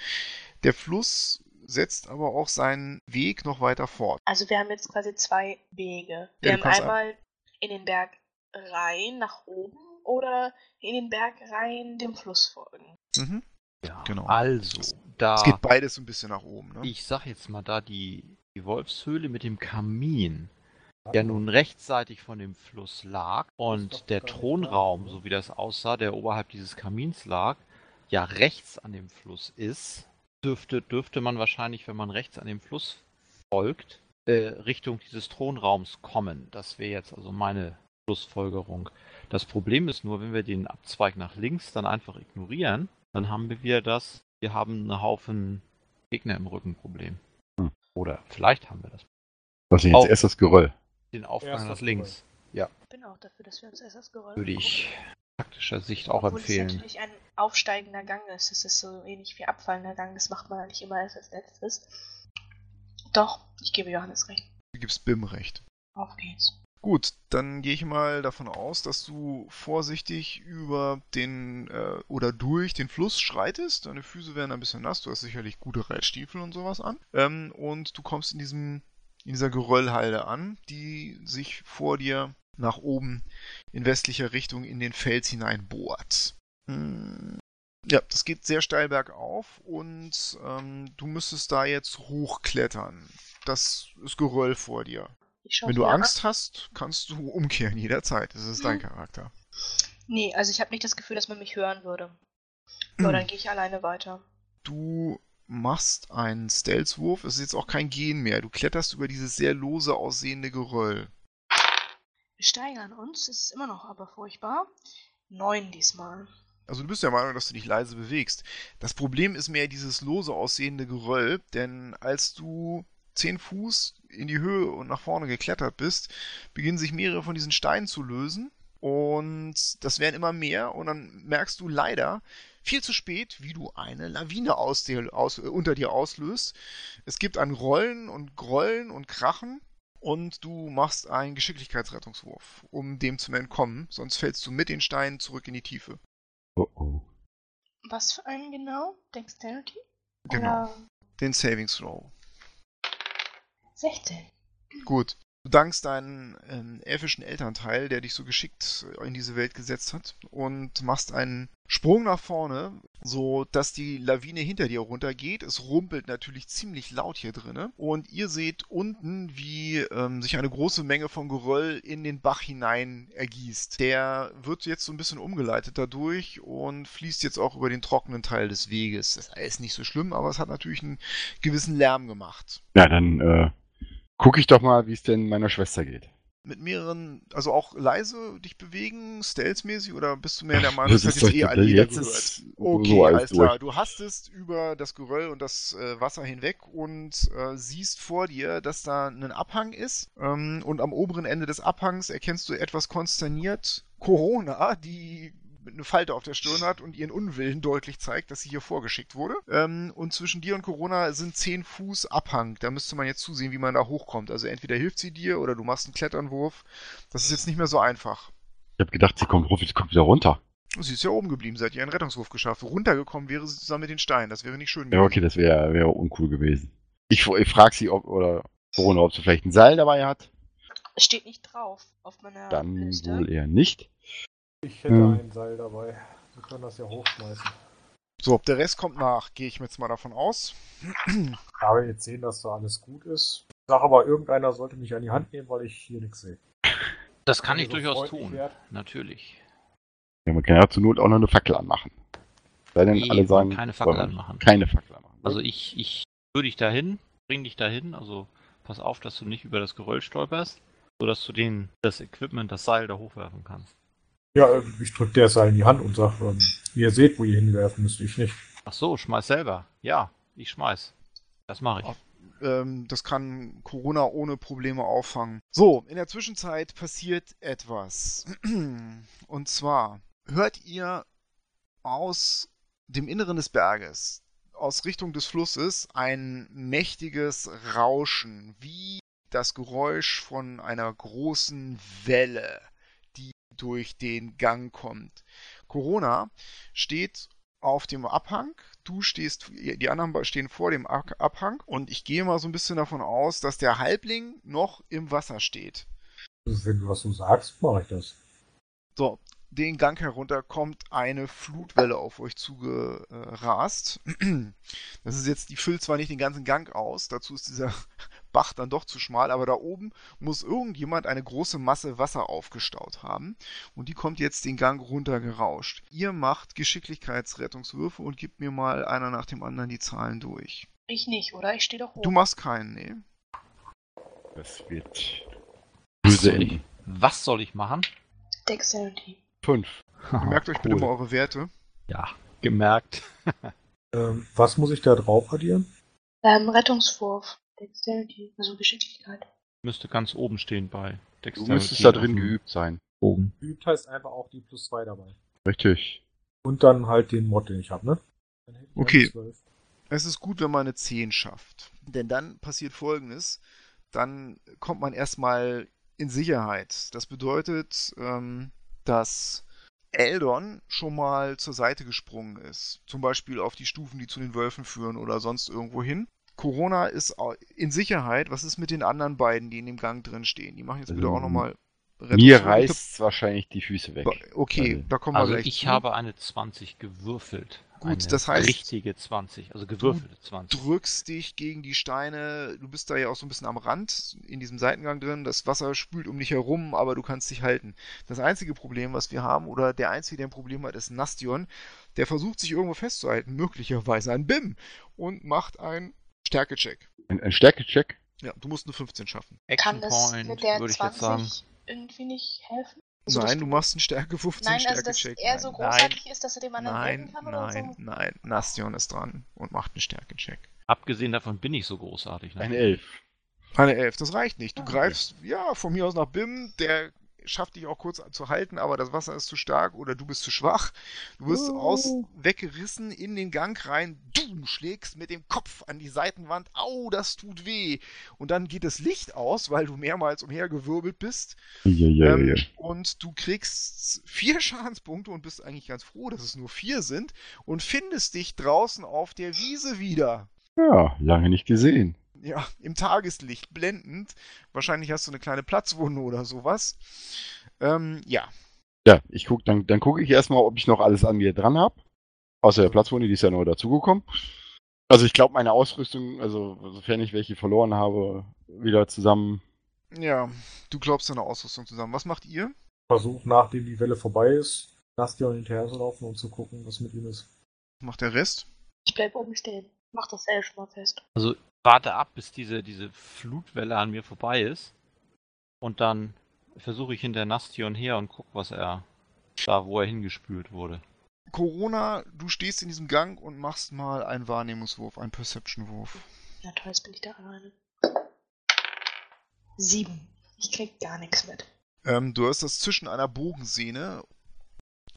Der Fluss setzt aber auch seinen Weg noch weiter fort. Also wir haben jetzt quasi zwei Wege. Ja, Wir du haben einmal in den Berg rein nach oben oder in den Berg rein dem Fluss folgen. Mhm. Ja, Genau. Also, da. Es geht beides so ein bisschen nach oben. Ne? Ich sag jetzt mal, da die, die Wolfshöhle mit dem Kamin ja nun rechtsseitig von dem Fluss lag und der Thronraum, so wie das aussah, der oberhalb dieses Kamins lag, ja rechts an dem Fluss ist, dürfte, dürfte man wahrscheinlich, wenn man rechts an dem Fluss folgt, äh, Richtung dieses Thronraums kommen. Das wäre jetzt also meine Schlussfolgerung. Das Problem ist nur, wenn wir den Abzweig nach links dann einfach ignorieren, dann haben wir wieder das, wir haben einen Haufen Gegner im Rücken-Problem. Hm. Oder vielleicht haben wir das. Was ist denn jetzt Oh. erst das Geröll? Den Aufgang Erst nach links Ich bin auch dafür, dass wir uns erst das Geröll würde ich taktischer Sicht auch Obwohl es empfehlen. natürlich ein aufsteigender Gang ist. Es ist so ähnlich wie abfallender Gang. Das macht man eigentlich immer erst als letztes. Doch, ich gebe Johannes recht. Du gibst Bim recht. Auf geht's. Gut, dann gehe ich mal davon aus, dass du vorsichtig über den äh, oder durch den Fluss schreitest. Deine Füße werden ein bisschen nass, du hast sicherlich gute Reitstiefel und sowas an. Ähm, und du kommst in diesem in dieser Geröllhalde an, die sich vor dir nach oben in westlicher Richtung in den Fels hinein bohrt. Hm, Ja, das geht sehr steil bergauf und ähm, du müsstest da jetzt hochklettern. Das ist Geröll vor dir. Wenn du Angst hast, kannst du umkehren jederzeit. Das ist dein Mhm. Charakter. Nee, also ich habe nicht das Gefühl, dass man mich hören würde. Aber dann gehe ich alleine weiter. Du machst einen Stealth-Wurf. Es ist jetzt auch kein Gehen mehr. Du kletterst über dieses sehr lose aussehende Geröll. Wir steigern uns. Es ist immer noch aber furchtbar. Neun diesmal. Also du bist der Meinung, dass du dich leise bewegst. Das Problem ist mehr dieses lose aussehende Geröll, denn als du zehn Fuß in die Höhe und nach vorne geklettert bist, beginnen sich mehrere von diesen Steinen zu lösen und das werden immer mehr und dann merkst du leider viel zu spät, wie du eine Lawine aus dir, aus, unter dir auslöst. Es gibt ein Rollen und Grollen und Krachen und du machst einen Geschicklichkeitsrettungswurf, um dem zu entkommen, sonst fällst du mit den Steinen zurück in die Tiefe. Oh oh. Was für einen genau? Dexterity? Genau. Oder Den Saving Throw. 16. Gut. Du dankst deinen ähm, elfischen Elternteil, der dich so geschickt in diese Welt gesetzt hat, und machst einen Sprung nach vorne so dass die Lawine hinter dir runtergeht. Es rumpelt natürlich ziemlich laut hier drinne und ihr seht unten, wie ähm, sich eine große Menge von Geröll in den Bach hinein ergießt. Der wird jetzt so ein bisschen umgeleitet dadurch und fließt jetzt auch über den trockenen Teil des Weges. Das ist nicht so schlimm, aber es hat natürlich einen gewissen Lärm gemacht. Ja, dann äh, gucke ich doch mal, wie es denn meiner Schwester geht. Mit mehreren, also auch leise dich bewegen, stealth-mäßig, oder bist du mehr der Meinung, Das das hat ist jetzt eh alle jetzt niedergehört? ist Okay, so alles alles klar. durch. Du hastest über das Geröll und das äh, Wasser hinweg und äh, siehst vor dir, dass da ein Abhang ist. Ähm, und am oberen Ende des Abhangs erkennst du etwas konsterniert Corona, die eine Falte auf der Stirn hat und ihren Unwillen deutlich zeigt, dass sie hier vorgeschickt wurde. Ähm, und zwischen dir und Corona sind 10 Fuß Abhang. Da müsste man jetzt zusehen, wie man da hochkommt. Also entweder hilft sie dir oder du machst einen Kletternwurf. Das ist jetzt nicht mehr so einfach. Ich habe gedacht, sie kommt, sie kommt wieder runter. Sie ist ja oben geblieben, seit ihr einen Rettungswurf geschafft. Runtergekommen wäre sie zusammen mit den Steinen. Das wäre nicht schön Ja, okay, das wäre wär uncool gewesen. Ich, ich frage sie, ob, oder Corona, ob sie vielleicht ein Seil dabei hat. Es steht nicht drauf auf meiner Dann Liste. wohl eher nicht. Ich hätte Hm. ein Seil dabei. Wir können das ja hochschmeißen. So, der Rest kommt nach, gehe ich mir jetzt mal davon aus. Da wir jetzt sehen, dass da alles gut ist. Ich sage aber, irgendeiner sollte mich an die Hand nehmen, weil ich hier nichts sehe. Das kann ich so durchaus freundlich tun. wärt. Natürlich. Ja, man kann ja zur Not auch noch eine Fackel anmachen. Sei denn Nee, alle sagen, keine Fackel anmachen. Keine Fackel anmachen. Also ich, ich führe dich dahin, bring dich dahin, also pass auf, dass du nicht über das Geröll stolperst, sodass du den, das Equipment, das Seil da hochwerfen kannst. Ja, äh, ich drücke der Seil in die Hand und sage, ähm, ihr seht, wo ihr hinwerfen müsst, ich nicht. Ach so, schmeiß selber. Ja, ich schmeiß. Das mache ich. Ach. Ähm, das kann Corona ohne Probleme auffangen. So, in der Zwischenzeit passiert etwas. Und zwar hört ihr aus dem Inneren des Berges, aus Richtung des Flusses, ein mächtiges Rauschen, wie das Geräusch von einer großen Welle, durch den Gang kommt. Corona steht auf dem Abhang, du stehst, die anderen stehen vor dem Ab- Abhang und ich gehe mal so ein bisschen davon aus, dass der Halbling noch im Wasser steht. Wenn du was so sagst, mache ich das. So, den Gang herunter kommt eine Flutwelle auf euch zugerast. Das ist jetzt, die füllt zwar nicht den ganzen Gang aus, dazu ist dieser Bach dann doch zu schmal, aber da oben muss irgendjemand eine große Masse Wasser aufgestaut haben und die kommt jetzt den Gang runtergerauscht. Ihr macht Geschicklichkeitsrettungswürfe und gebt mir mal einer nach dem anderen die Zahlen durch. Ich nicht, oder? Ich stehe doch hoch. Du machst keinen, nee. Das wird Was böse soll, ich, enden. was soll ich machen? Dexterity. Fünf. Merkt euch bitte cool. mal eure Werte. Ja, gemerkt. Ähm, was muss ich da drauf addieren? Ähm, Rettungswurf. Dexterity, also Geschicklichkeit. Müsste ganz oben stehen bei Du Dexterity. müsstest da drin geübt sein. Bogen. Übt heißt einfach auch die plus 2 dabei. Richtig. Und dann halt den Mod, den ich habe, ne? Dann hätte ich Okay. 12. Es ist gut, wenn man eine 10 schafft. Denn dann passiert folgendes. Dann kommt man erstmal in Sicherheit. Das bedeutet, ähm, dass Eldon schon mal zur Seite gesprungen ist. Zum Beispiel auf die Stufen, die zu den Wölfen führen oder sonst irgendwo hin. Corona ist in Sicherheit. Was ist mit den anderen beiden, die in dem Gang drin stehen? Die machen jetzt bitte auch nochmal Mir reißt wahrscheinlich die Füße weg. Okay, Also- da kommen wir Also gleich ich zu. habe eine 20 gewürfelt. Gut, eine das heißt- richtige 20, also gewürfelte 20. drückst dich gegen die Steine. Du bist da ja auch so ein bisschen am Rand in diesem Seitengang drin. Das Wasser spült um dich herum, aber du kannst dich halten. Das einzige Problem, was wir haben, oder der einzige, der ein Problem hat, ist Nastion. Der versucht sich irgendwo festzuhalten, möglicherweise ein BIM, und macht einen Stärkecheck. Ein, ein Stärkecheck? Ja, du musst eine 15 schaffen. Kann Action das Point, mit der würde ich jetzt sagen. 20 irgendwie nicht helfen? Also, Nein, du machst einen Stärke 15 Nein, also dass Stärkecheck. er so Nein, großartig ist, dass er dem anderen Nein, helfen kann oder nein, so? nein. Nastion ist dran und macht einen Stärkecheck. Abgesehen davon bin ich so großartig. ne? Eine Elf. Eine Elf, das reicht nicht. Du Ah, okay. greifst, ja, von mir aus nach BIM, der schafft dich auch kurz zu halten, aber das Wasser ist zu stark oder du bist zu schwach. Du wirst Oh. aus weggerissen in den Gang rein, du schlägst mit dem Kopf an die Seitenwand, au, das tut weh. Und dann geht das Licht aus, weil du mehrmals umhergewirbelt bist. Ja, ja, ähm, ja. Und du kriegst vier Schadenspunkte und bist eigentlich ganz froh, dass es nur vier sind und findest dich draußen auf der Wiese wieder. Ja, lange nicht gesehen. Ja, im Tageslicht blendend. Wahrscheinlich hast du eine kleine Platzwunde oder sowas. Ähm, ja, Ja, ich guck, dann, dann gucke ich erstmal, ob ich noch alles an mir dran habe. Außer der Platzwunde, die ist ja neu dazugekommen. Also ich glaube, meine Ausrüstung, also sofern ich welche verloren habe, wieder zusammen. Ja, du glaubst deine Ausrüstung zusammen. Was macht ihr? Versuch, nachdem die Welle vorbei ist, Nastion hinterher zu laufen und zu gucken, was mit ihm ist. Was macht der Rest? Ich bleib oben stehen. Mach das schon mal fest. Also warte ab, bis diese, diese Flutwelle an mir vorbei ist. Und dann versuche ich hinter Nastion her und guck, was er da, wo er hingespült wurde. Corona, du stehst in diesem Gang und machst mal einen Wahrnehmungswurf, einen Perception-Wurf. Na toll, jetzt bin ich da alleine. Sieben. Ich krieg gar nichts mit. Ähm, du hast das zwischen einer Bogensehne.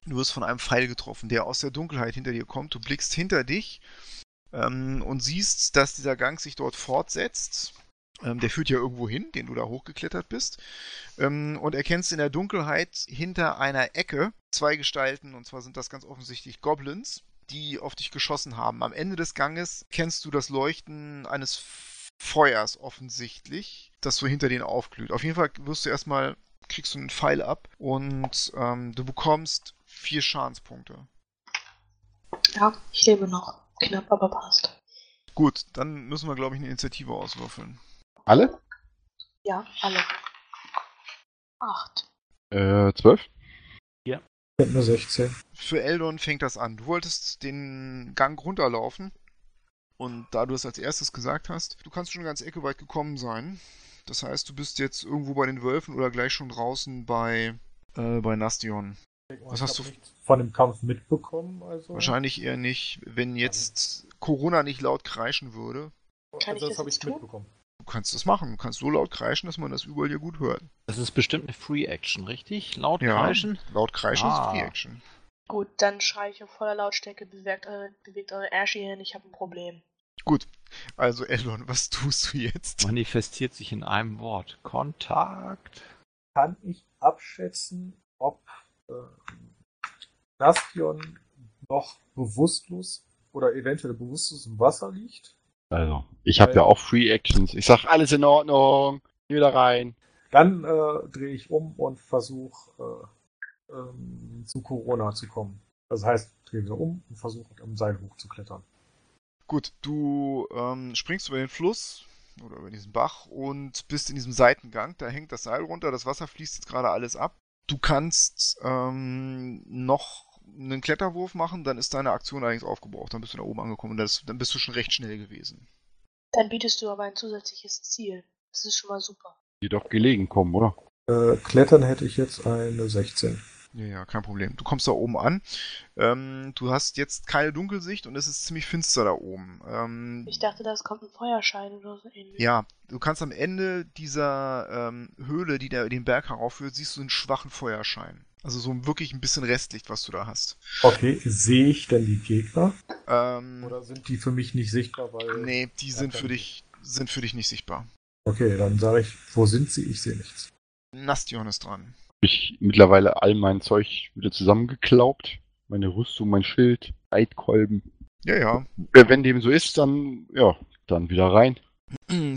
Du wirst von einem Pfeil getroffen, der aus der Dunkelheit hinter dir kommt. Du blickst hinter dich ähm, und siehst, dass dieser Gang sich dort fortsetzt. Ähm, der führt ja irgendwo hin, den du da hochgeklettert bist. Ähm, und erkennst in der Dunkelheit hinter einer Ecke zwei Gestalten, und zwar sind das ganz offensichtlich Goblins, die auf dich geschossen haben. Am Ende des Ganges kennst du das Leuchten eines Feuers offensichtlich, das so hinter denen aufglüht. Auf jeden Fall wirst du erstmal, kriegst du einen Pfeil ab und ähm, du bekommst vier Schadenspunkte. Ja, ich lebe noch. Knapp, aber passt. Gut, dann müssen wir, glaube ich, eine Initiative auswürfeln. Alle? Ja, alle. Acht. Äh, zwölf? Ich hab nur 16. Für Eldon fängt das an. Du wolltest den Gang runterlaufen. Und da du es als erstes gesagt hast, du kannst schon eine ganze Ecke weit gekommen sein. Das heißt, du bist jetzt irgendwo bei den Wölfen oder gleich schon draußen bei, äh, bei Nastion. Was hast du- von dem Kampf mitbekommen? Also, Wahrscheinlich eher nicht, wenn jetzt Corona nicht laut kreischen würde. Kann ich also das das habe ich tun? mitbekommen. Du kannst das machen. Du kannst so laut kreischen, dass man das überall hier gut hört. Das ist bestimmt eine Free Action, richtig? Laut Ja. kreischen? Laut kreischen Ah. ist Free Action. Gut, dann schreie ich auf voller Lautstärke, bewegt eure, bewegt eure Ärsche hin, ich habe ein Problem. Gut. Also, Eldon, was tust du jetzt? Manifestiert sich in einem Wort. Kontakt. Kann ich abschätzen, äh, Nastion noch bewusstlos oder eventuell bewusstlos im Wasser liegt? Also, ich habe ja auch Free Actions. Ich sag, alles in Ordnung. Geh wieder rein. Dann äh, drehe ich um und versuche äh, ähm, zu Corona zu kommen. Das heißt, drehe wieder um und versuche am Seil hochzuklettern. Gut, du ähm, springst über den Fluss oder über diesen Bach und bist in diesem Seitengang. Da hängt das Seil runter, das Wasser fließt jetzt gerade alles ab. Du kannst ähm, noch einen Kletterwurf machen, dann ist deine Aktion allerdings aufgebraucht. Dann bist du da oben angekommen und das, dann bist du schon recht schnell gewesen. Dann bietest du aber ein zusätzliches Ziel. Das ist schon mal super. Die doch gelegen kommen, oder? Äh, Klettern hätte ich jetzt eine 16. Ja, ja, kein Problem. Du kommst da oben an. Ähm, du hast jetzt keine Dunkelsicht und es ist ziemlich finster da oben. Ähm, Ich dachte, das kommt ein Feuerschein oder so ähnlich. Ja, du kannst am Ende dieser ähm, Höhle, die da den Berg heraufführt, siehst du einen schwachen Feuerschein. Also so wirklich ein bisschen Restlicht, was du da hast. Okay, sehe ich denn die Gegner? Ähm, Oder sind die für mich nicht sichtbar? Weil nee, die sind für dich sind für dich nicht sichtbar. Okay, dann sage ich, wo sind sie? Ich sehe nichts. Nastion ist dran. Ich mittlerweile all mein Zeug wieder zusammengeklaubt. Meine Rüstung, mein Schild, Eidkolben. Ja, ja. Wenn dem so ist, dann, ja, dann wieder rein.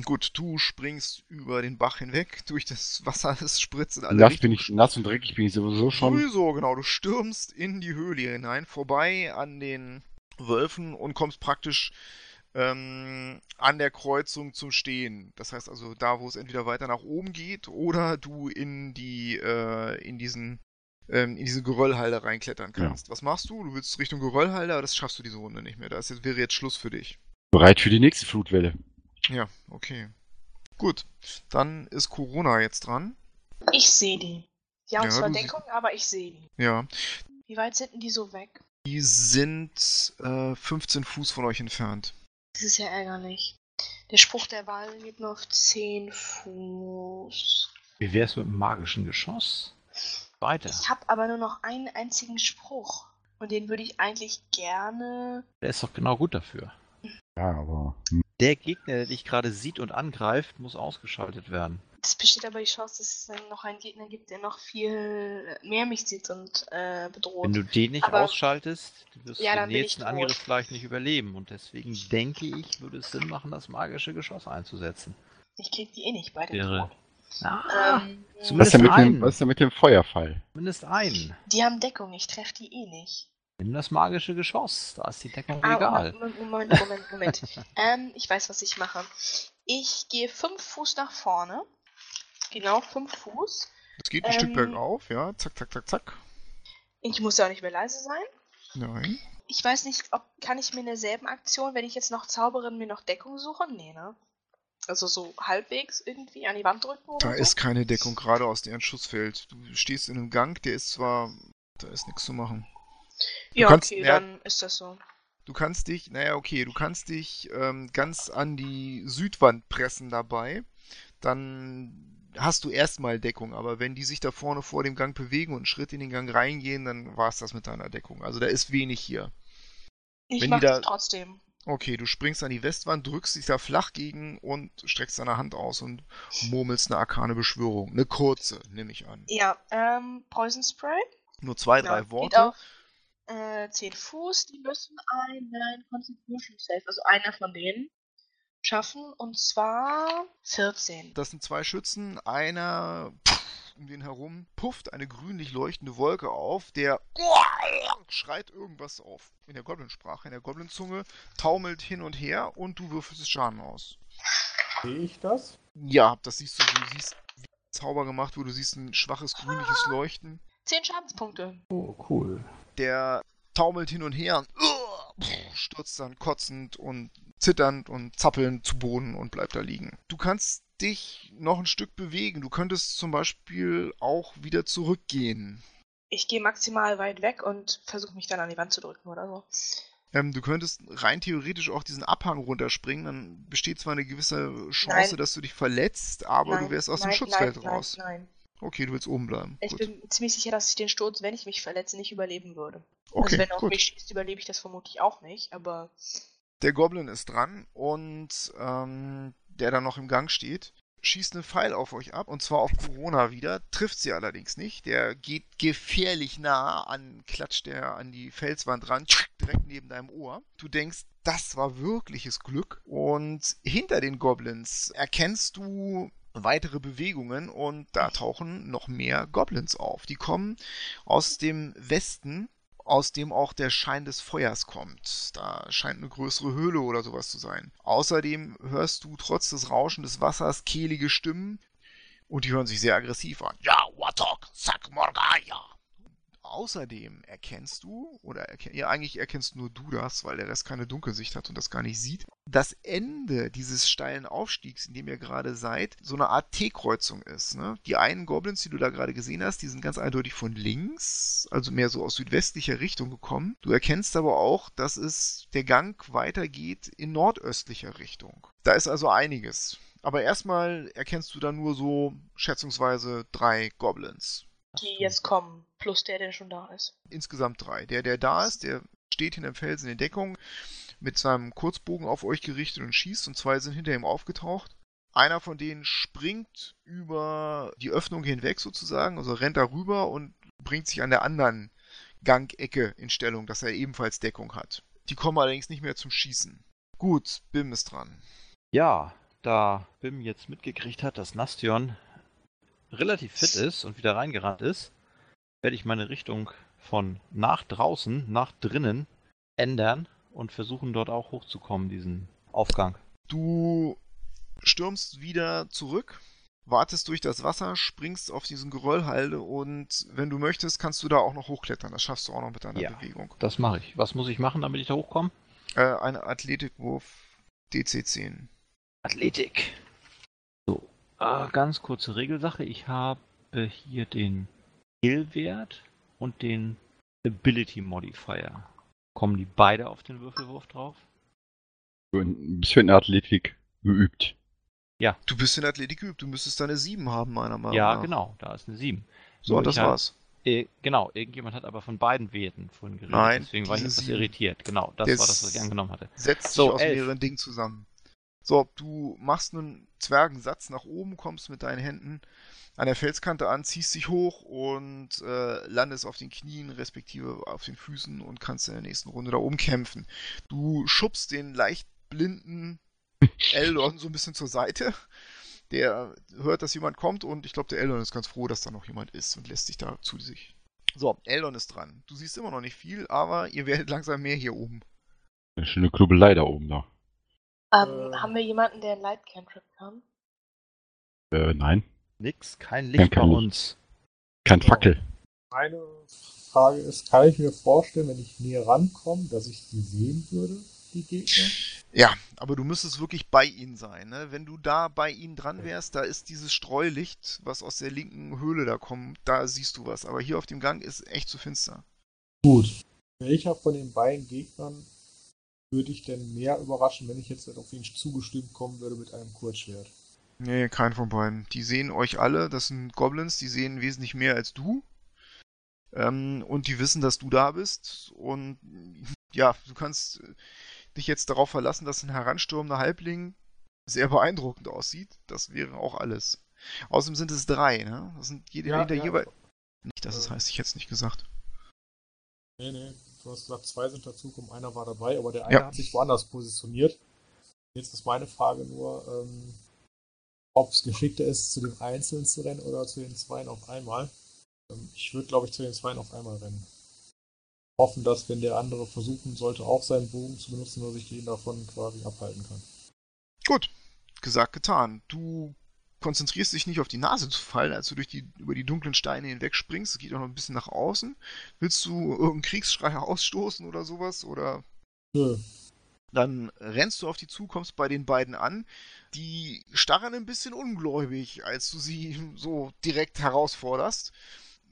Gut, du springst über den Bach hinweg, durch das Wasser, es spritzt in alle Nass Richtungen. bin ich, nass und dreckig bin ich sowieso schon. Sowieso, genau. Du stürmst in die Höhle hinein, vorbei an den Wölfen und kommst praktisch ähm, an der Kreuzung zum Stehen. Das heißt also da, wo es entweder weiter nach oben geht oder du in die äh, in diesen ähm, in diese Geröllhalde reinklettern kannst. Was machst du? Du willst Richtung Geröllhalde, aber das schaffst du diese Runde nicht mehr. Das jetzt, wäre jetzt Schluss für dich. Bereit für die nächste Flutwelle. Ja, okay. Gut, dann ist Corona jetzt dran. Ich sehe die. Die haben Ja, zwar du sie- Deckung, aber ich sehe die. Ja, Wie weit sind denn die so weg? die sind äh, 15 Fuß von euch entfernt. Das ist ja ärgerlich. Der Spruch der Wahl geht nur auf 10 Fuß. Wie wär's mit einem magischen Geschoss? Weiter. Ich habe aber nur noch einen einzigen Spruch. Und den würde ich eigentlich gerne. Der ist doch genau gut dafür. Ja, aber. Der Gegner, der dich gerade sieht und angreift, muss ausgeschaltet werden. Es besteht aber die Chance, dass es dann noch einen Gegner gibt, der noch viel mehr mich sieht und äh, bedroht. Wenn du den nicht Aber- ausschaltest, wirst Ja, du den nächsten. Angriff vielleicht nicht überleben. Und deswegen denke ich, würde es Sinn machen, das magische Geschoss einzusetzen. Ich krieg die eh nicht beide Wäre- tot. Ah, Ähm, Zumindest Was ist, denn mit dem, einen. was ist denn mit dem Feuerfall? Mindest einen. die haben Deckung, ich treffe die eh nicht. Nimm das magische Geschoss. Da ist die Deckung Ah, egal. Moment, Moment, Moment, Moment. ähm, ich weiß, was ich mache. Ich gehe fünf Fuß nach vorne. Genau, fünf Fuß. Es geht ein Stück Ähm. bergauf, ja. Zack, zack, zack, zack. Ich muss ja auch nicht mehr leise sein. Nein. Ich weiß nicht, ob kann ich mir in derselben Aktion, wenn ich jetzt noch zaubere, mir noch Deckung suchen? Nee, ne? Also so halbwegs irgendwie an die Wand drücken oder Da so? ist keine Deckung gerade aus deren Schussfeld. Du stehst in einem Gang, der ist zwar. Da ist nichts zu machen. Ja, kannst- okay, ja. dann ist das so. Du kannst dich, naja, okay, du kannst dich ähm, ganz an die Südwand pressen dabei. Dann hast du erstmal Deckung, aber wenn die sich da vorne vor dem Gang bewegen und einen Schritt in den Gang reingehen, dann war es das mit deiner Deckung. Also da ist wenig hier. Ich Wenn mach da- das trotzdem. Okay, du springst an die Westwand, drückst dich da flach gegen und streckst deine Hand aus und murmelst eine arkane Beschwörung. Eine kurze, nehme ich an. Ja, ähm, Poison Spray. Nur zwei, Ja, drei Worte. auf äh, 10 Fuß. Die müssen einen Constitution Save, also einer von denen, schaffen. Und zwar 14. Das sind zwei Schützen, einer um den herum pufft eine grünlich leuchtende Wolke auf, der schreit irgendwas auf. In der Goblin-Sprache, in der Goblin-Zunge, taumelt hin und her und du würfelst Schaden aus. Sehe ich das? Ja, das siehst du, du siehst, wie ein Zauber gemacht wurde, du siehst ein schwaches grünliches Leuchten. 10 Schadenspunkte. Oh, cool. Der taumelt hin und her und stürzt dann kotzend und zitternd und zappelnd zu Boden und bleibt da liegen. Du kannst dich noch ein Stück bewegen. Du könntest zum Beispiel auch wieder zurückgehen. Ich gehe maximal weit weg und versuche mich dann an die Wand zu drücken oder so. Ähm, du könntest rein theoretisch auch diesen Abhang runterspringen. Dann besteht zwar eine gewisse Chance, Nein. dass du dich verletzt, aber du Nein, wärst aus nein, dem Schutzfeld raus. Nein, nein. Okay, du willst oben bleiben. Ich Gut. bin ziemlich sicher, dass ich den Sturz, wenn ich mich verletze, nicht überleben würde. okay, also wenn er auf mich schießt, überlebe ich das vermutlich auch nicht, aber Der Goblin ist dran und ähm, der da noch im Gang steht, schießt einen Pfeil auf euch ab und zwar auf Corona wieder, trifft sie allerdings nicht. Der geht gefährlich nah an, klatscht der an die Felswand ran, direkt neben deinem Ohr. Du denkst, das war wirkliches Glück und hinter den Goblins erkennst du weitere Bewegungen und da tauchen noch mehr Goblins auf. Die kommen aus dem Westen aus dem auch der Schein des Feuers kommt. Da scheint eine größere Höhle oder sowas zu sein. Außerdem hörst du trotz des Rauschen des Wassers kehlige Stimmen und die hören sich sehr aggressiv an. Ja, Watok, Sak Morgaya. Außerdem erkennst du, oder erken ja, eigentlich erkennst nur du das, weil der Rest keine Dunkelsicht hat und das gar nicht sieht, das Ende dieses steilen Aufstiegs, in dem ihr gerade seid, so eine Art T-Kreuzung ist. Ne? Die einen Goblins, die du da gerade gesehen hast, die sind ganz eindeutig von links, also mehr so aus südwestlicher Richtung gekommen. Du erkennst aber auch, dass es der Gang weitergeht in nordöstlicher Richtung. Da ist also einiges. Aber erstmal erkennst du da nur so schätzungsweise drei Goblins. Die jetzt kommen, plus der, der schon da ist. Insgesamt drei. Der, der da ist, der steht hinterm Felsen in Deckung mit seinem Kurzbogen auf euch gerichtet und schießt und zwei sind hinter ihm aufgetaucht. Einer von denen springt über die Öffnung hinweg sozusagen, also rennt da rüber und bringt sich an der anderen Gangecke in Stellung, dass er ebenfalls Deckung hat. Die kommen allerdings nicht mehr zum Schießen. Gut, Bim ist dran. Ja, da Bim jetzt mitgekriegt hat, dass Nastion relativ fit ist und wieder reingerannt ist, werde ich meine Richtung von nach draußen nach drinnen ändern und versuchen dort auch hochzukommen, diesen Aufgang. Du stürmst wieder zurück, wartest durch das Wasser, springst auf diesen Geröllhalde und wenn du möchtest, kannst du da auch noch hochklettern. Das schaffst du auch noch mit deiner Ja. Bewegung. Das mache ich. Was muss ich machen, damit ich da hochkomme? Äh, ein Athletikwurf DC10. Athletik. Äh, ganz kurze Regelsache. Ich habe hier den Skill-Wert und den Ability Modifier. Kommen die beide auf den Würfelwurf drauf? Ein bisschen in der Athletik geübt. Du bist in Athletik geübt, du müsstest deine 7 haben, meiner Meinung ja, nach. genau, da ist eine 7. So, Nur das halt- war's. Äh, genau, irgendjemand hat aber von beiden Werten vorhin geredet. Nein, Deswegen war ich etwas irritiert. Genau, das war das, was ich angenommen hatte. Setzt sich So, aus elf. mehreren Dingen zusammen. So, du machst einen Zwergensatz nach oben, kommst mit deinen Händen an der Felskante an, ziehst dich hoch und äh, landest auf den Knien, respektive auf den Füßen und kannst in der nächsten Runde da oben kämpfen. Du schubst den leicht blinden Eldon so ein bisschen zur Seite. Der hört, dass jemand kommt und ich glaube, der Eldon ist ganz froh, dass da noch jemand ist und lässt sich da zu sich So, Eldon ist dran. Du siehst immer noch nicht viel, aber ihr werdet langsam mehr hier oben. Eine schöne Klubbelei da oben da. Ähm, Äh. Haben wir jemanden, der Light Cantrip kann? Äh, nein. Nix, kein Licht bei kein Licht. uns. Kein Fackel. Meine Frage ist, kann ich mir vorstellen, wenn ich näher rankomme, dass ich sie sehen würde, die Gegner? Ja, aber du müsstest wirklich bei ihnen sein. Ne? Wenn du da bei ihnen dran wärst, da ist dieses Streulicht, was aus der linken Höhle da kommt, da siehst du was. Aber hier auf dem Gang ist echt zu finster. Gut. Welcher von den beiden Gegnern würde ich denn mehr überraschen, wenn ich jetzt auf ihn zugestimmt kommen würde mit einem Kurzschwert? Nee, kein von beiden. Die sehen euch alle, das sind Goblins, die sehen wesentlich mehr als du. Ähm, und die wissen, dass du da bist. Und ja, du kannst äh, dich jetzt darauf verlassen, dass ein heranstürmender Halbling sehr beeindruckend aussieht. Das wäre auch alles. Außerdem sind es drei, ne? Das sind jede, hinter jeweils. Nicht, dass es Äh. heißt, ich hätte es nicht gesagt. Nee, nee, du hast gesagt, zwei sind dazugekommen, einer war dabei, aber der eine Ja. hat sich woanders positioniert. Jetzt ist meine Frage nur, ähm, ob es geschickter ist, zu den Einzelnen zu rennen oder zu den Zweien auf einmal. Ähm, ich würde, glaube ich, zu den Zweien auf einmal rennen. Hoffen, dass, wenn der andere versuchen sollte, auch seinen Bogen zu benutzen, dass ich den davon quasi abhalten kann. Gut, gesagt, getan. Du konzentrierst dich nicht auf die Nase zu fallen, als du durch die, über die dunklen Steine hinweg springst. Es geht auch noch ein bisschen nach außen. Willst du irgendeinen Kriegsschrei ausstoßen oder sowas? Oder Nö. dann rennst du auf die zu, kommst bei den beiden an. Die starren ein bisschen ungläubig, als du sie so direkt herausforderst.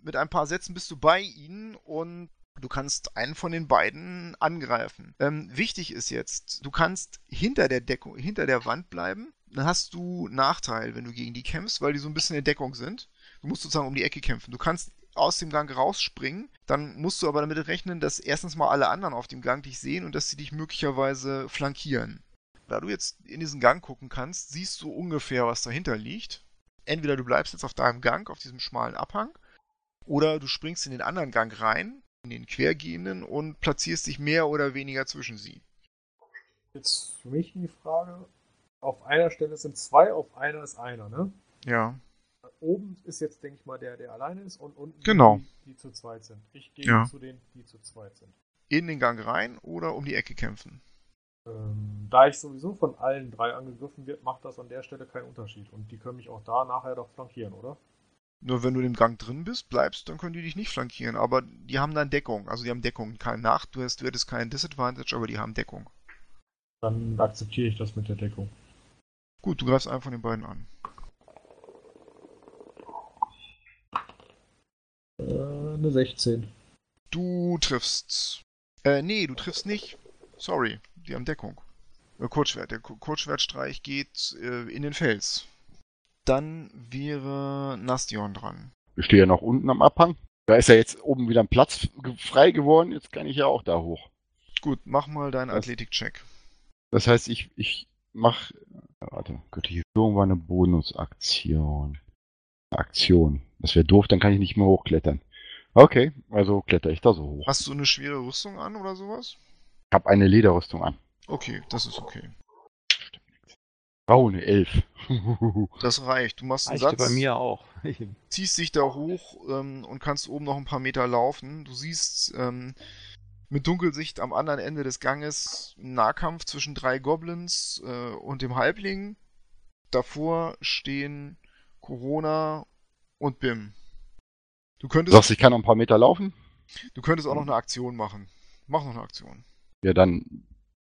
Mit ein paar Sätzen bist du bei ihnen und du kannst einen von den beiden angreifen. Ähm, wichtig ist jetzt, du kannst hinter der Deckung, hinter der Wand bleiben. Dann hast du Nachteil, wenn du gegen die kämpfst, weil die so ein bisschen in Deckung sind. Du musst sozusagen um die Ecke kämpfen. Du kannst aus dem Gang rausspringen, dann musst du aber damit rechnen, dass erstens mal alle anderen auf dem Gang dich sehen und dass sie dich möglicherweise flankieren. Da du jetzt in diesen Gang gucken kannst, siehst du ungefähr, was dahinter liegt. Entweder du bleibst jetzt auf deinem Gang, auf diesem schmalen Abhang, oder du springst in den anderen Gang rein, in den quergehenden und platzierst dich mehr oder weniger zwischen sie. Jetzt für mich die Frage, auf einer Stelle sind zwei, auf einer ist einer, ne? Ja. Oben ist jetzt, denke ich mal, der, der alleine ist und unten Genau. die, die zu zweit sind. Ich gehe Ja. zu denen, die zu zweit sind. In den Gang rein oder um die Ecke kämpfen. Ähm, da ich sowieso von allen drei angegriffen wird, macht das an der Stelle keinen Unterschied. Und die können mich auch da nachher doch flankieren, oder? Nur wenn du im Gang drin bist, bleibst, dann können die dich nicht flankieren. Aber die haben dann Deckung. Also die haben Deckung. Kein Nach, du hast, du hättest keinen Disadvantage, aber die haben Deckung. Dann akzeptiere ich das mit der Deckung. Gut, du greifst einen von den beiden an. Äh, eine 16. Du triffst. Äh, nee, du triffst nicht. Sorry, die haben Deckung. Äh, Kurzschwert. Der Ku- Kurzschwertstreich geht äh, in den Fels. Dann wäre Nastion dran. Ich stehe ja noch unten am Abhang. Da ist ja jetzt oben wieder ein Platz frei geworden. Jetzt kann ich ja auch da hoch. Gut, mach mal deinen? Athletik-Check. Das heißt, ich, ich mach. Warte, göttliche Führung war eine Bonusaktion. Aktion. Das wäre doof, dann kann ich nicht mehr hochklettern. Okay, also kletter ich da so hoch. Hast du eine schwere Rüstung an oder sowas? Ich habe eine Lederrüstung an. Okay, das ist okay. Oh, eine Elf. Das reicht. Du machst einen Reichte Satz. bei mir auch. ziehst dich da hoch ähm, und kannst oben noch ein paar Meter laufen. Du siehst ähm, mit Dunkelsicht am anderen Ende des Ganges einen Nahkampf zwischen drei Goblins äh, und dem Halbling. Davor stehen Corona und Bim. Du Du könntest, sagst, ich kann noch ein paar Meter laufen? du könntest auch noch eine Aktion machen. Mach noch eine Aktion. Ja, dann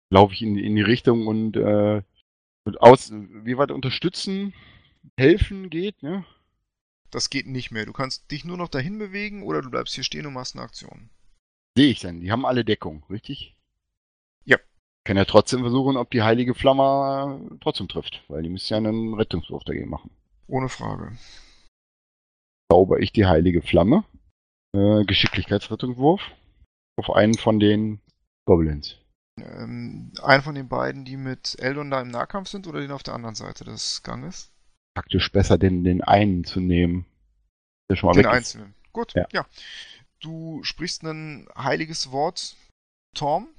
laufe ich in, in die Richtung und, äh, und aus, wie weit unterstützen, helfen geht, ne? Das geht nicht mehr. Du kannst dich nur noch dahin bewegen oder du bleibst hier stehen und machst eine Aktion. Sehe ich dann. Die haben alle Deckung, richtig? Ja. Kann ja trotzdem versuchen, ob die heilige Flamme äh, trotzdem trifft, weil die müssen ja einen Rettungswurf dagegen machen. Ohne Frage. Zauber ich die heilige Flamme. Äh, Geschicklichkeitsrettungswurf. Auf einen von den Goblins. Ähm, einen von den beiden, die mit Eldon da im Nahkampf sind oder den auf der anderen Seite des Ganges? Taktisch besser, den, den einen zu nehmen. Der schon mal Den einzelnen. Gut, Ja. ja. Du sprichst ein heiliges Wort, Torm,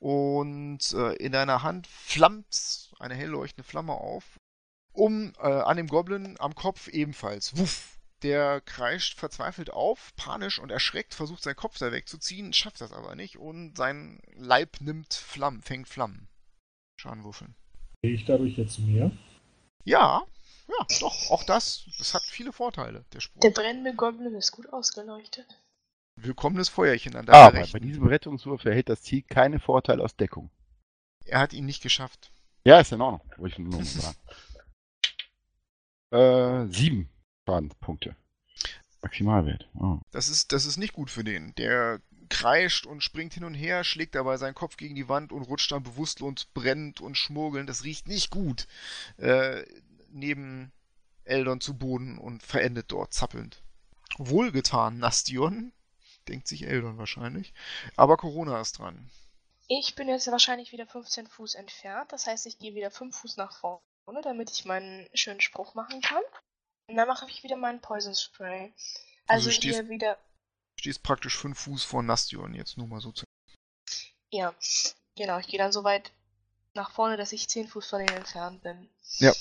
und äh, in deiner Hand flammt eine hell leuchtende Flamme auf. Um äh, an dem Goblin am Kopf ebenfalls. Wuff! Der kreischt verzweifelt auf, panisch und erschreckt, versucht seinen Kopf da wegzuziehen, schafft das aber nicht und sein Leib nimmt Flammen, fängt Flammen. Schadenwürfeln. Gehe ich dadurch jetzt mehr? Ja, ja, doch, auch das. Das hat viele Vorteile, der Spruch. Der brennende Goblin ist gut ausgeleuchtet. Willkommenes Feuerchen an deiner Aber bei Rechten. diesem Rettungswurf erhält das Ziel keine Vorteile aus Deckung. Er hat ihn nicht geschafft. Ja, ist in Ordnung, wollte ich nur noch sagen. Äh, sieben Schadenspunkte. Maximalwert. Oh. Das ist, das ist nicht gut für den. Der kreischt und springt hin und her, schlägt dabei seinen Kopf gegen die Wand und rutscht dann bewusstlos brennend und schmurgelnd. Das riecht nicht gut. Äh, neben Eldon zu Boden und verendet dort zappelnd. Wohlgetan, Nastion, denkt sich Eldon wahrscheinlich. Aber Corona ist dran. Ich bin jetzt wahrscheinlich wieder 15 Fuß entfernt. Das heißt, ich gehe wieder 5 Fuß nach vorne, damit ich meinen schönen Spruch machen kann. Und dann mache ich wieder meinen Poison Spray. Also stehst- hier wieder. Stehst praktisch fünf Fuß vor Nastion, jetzt nur mal so zu. Ja, genau. Ich gehe dann so weit nach vorne, dass ich 10 Fuß von denen entfernt bin. Ja.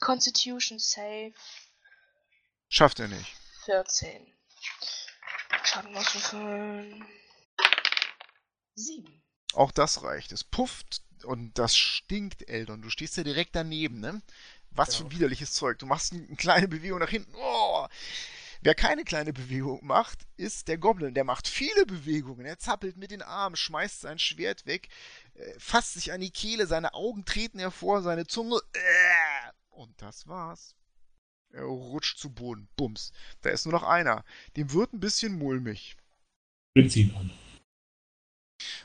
Constitution Save Schafft er nicht. 14. Schaden auswürfeln. 7. Auch das reicht. Es pufft und das stinkt, Eldon. Du stehst ja direkt daneben, ne? Was für Ja. ein widerliches Zeug. Du machst eine kleine Bewegung nach hinten. Oh! Wer keine kleine Bewegung macht, ist der Goblin. Der macht viele Bewegungen. Er zappelt mit den Armen, schmeißt sein Schwert weg, äh, fasst sich an die Kehle, seine Augen treten hervor, seine Zunge. Äh, und das war's. Er rutscht zu Boden. Bums. Da ist nur noch einer. Dem wird ein bisschen mulmig. Benzin an.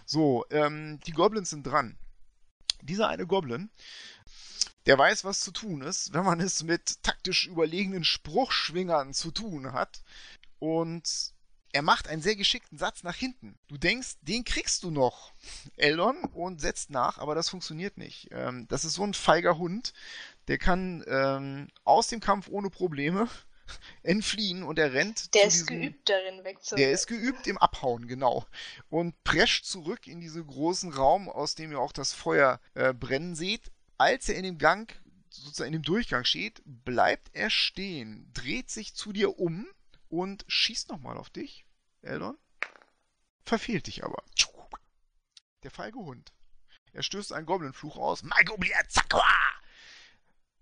So, ähm, die Goblins sind dran. Dieser eine Goblin, der weiß, was zu tun ist, wenn man es mit taktisch überlegenen Spruchschwingern zu tun hat. Und er macht einen sehr geschickten Satz nach hinten. Du denkst, den kriegst du noch, Eldon, und setzt nach, aber das funktioniert nicht. Ähm, das ist so ein feiger Hund, der kann ähm, aus dem Kampf ohne Probleme entfliehen und er rennt. Der ist diesem- geübt darin wegzurennen. der ist geübt im Abhauen, genau. Und prescht zurück in diesen großen Raum, aus dem ihr auch das Feuer äh, brennen seht. Als er in dem Gang, sozusagen in dem Durchgang steht, bleibt er stehen, dreht sich zu dir um und schießt nochmal auf dich, Eldon. Verfehlt dich aber. Der feige Hund. Er stößt einen Goblinfluch aus. Magoblia-Zakwa!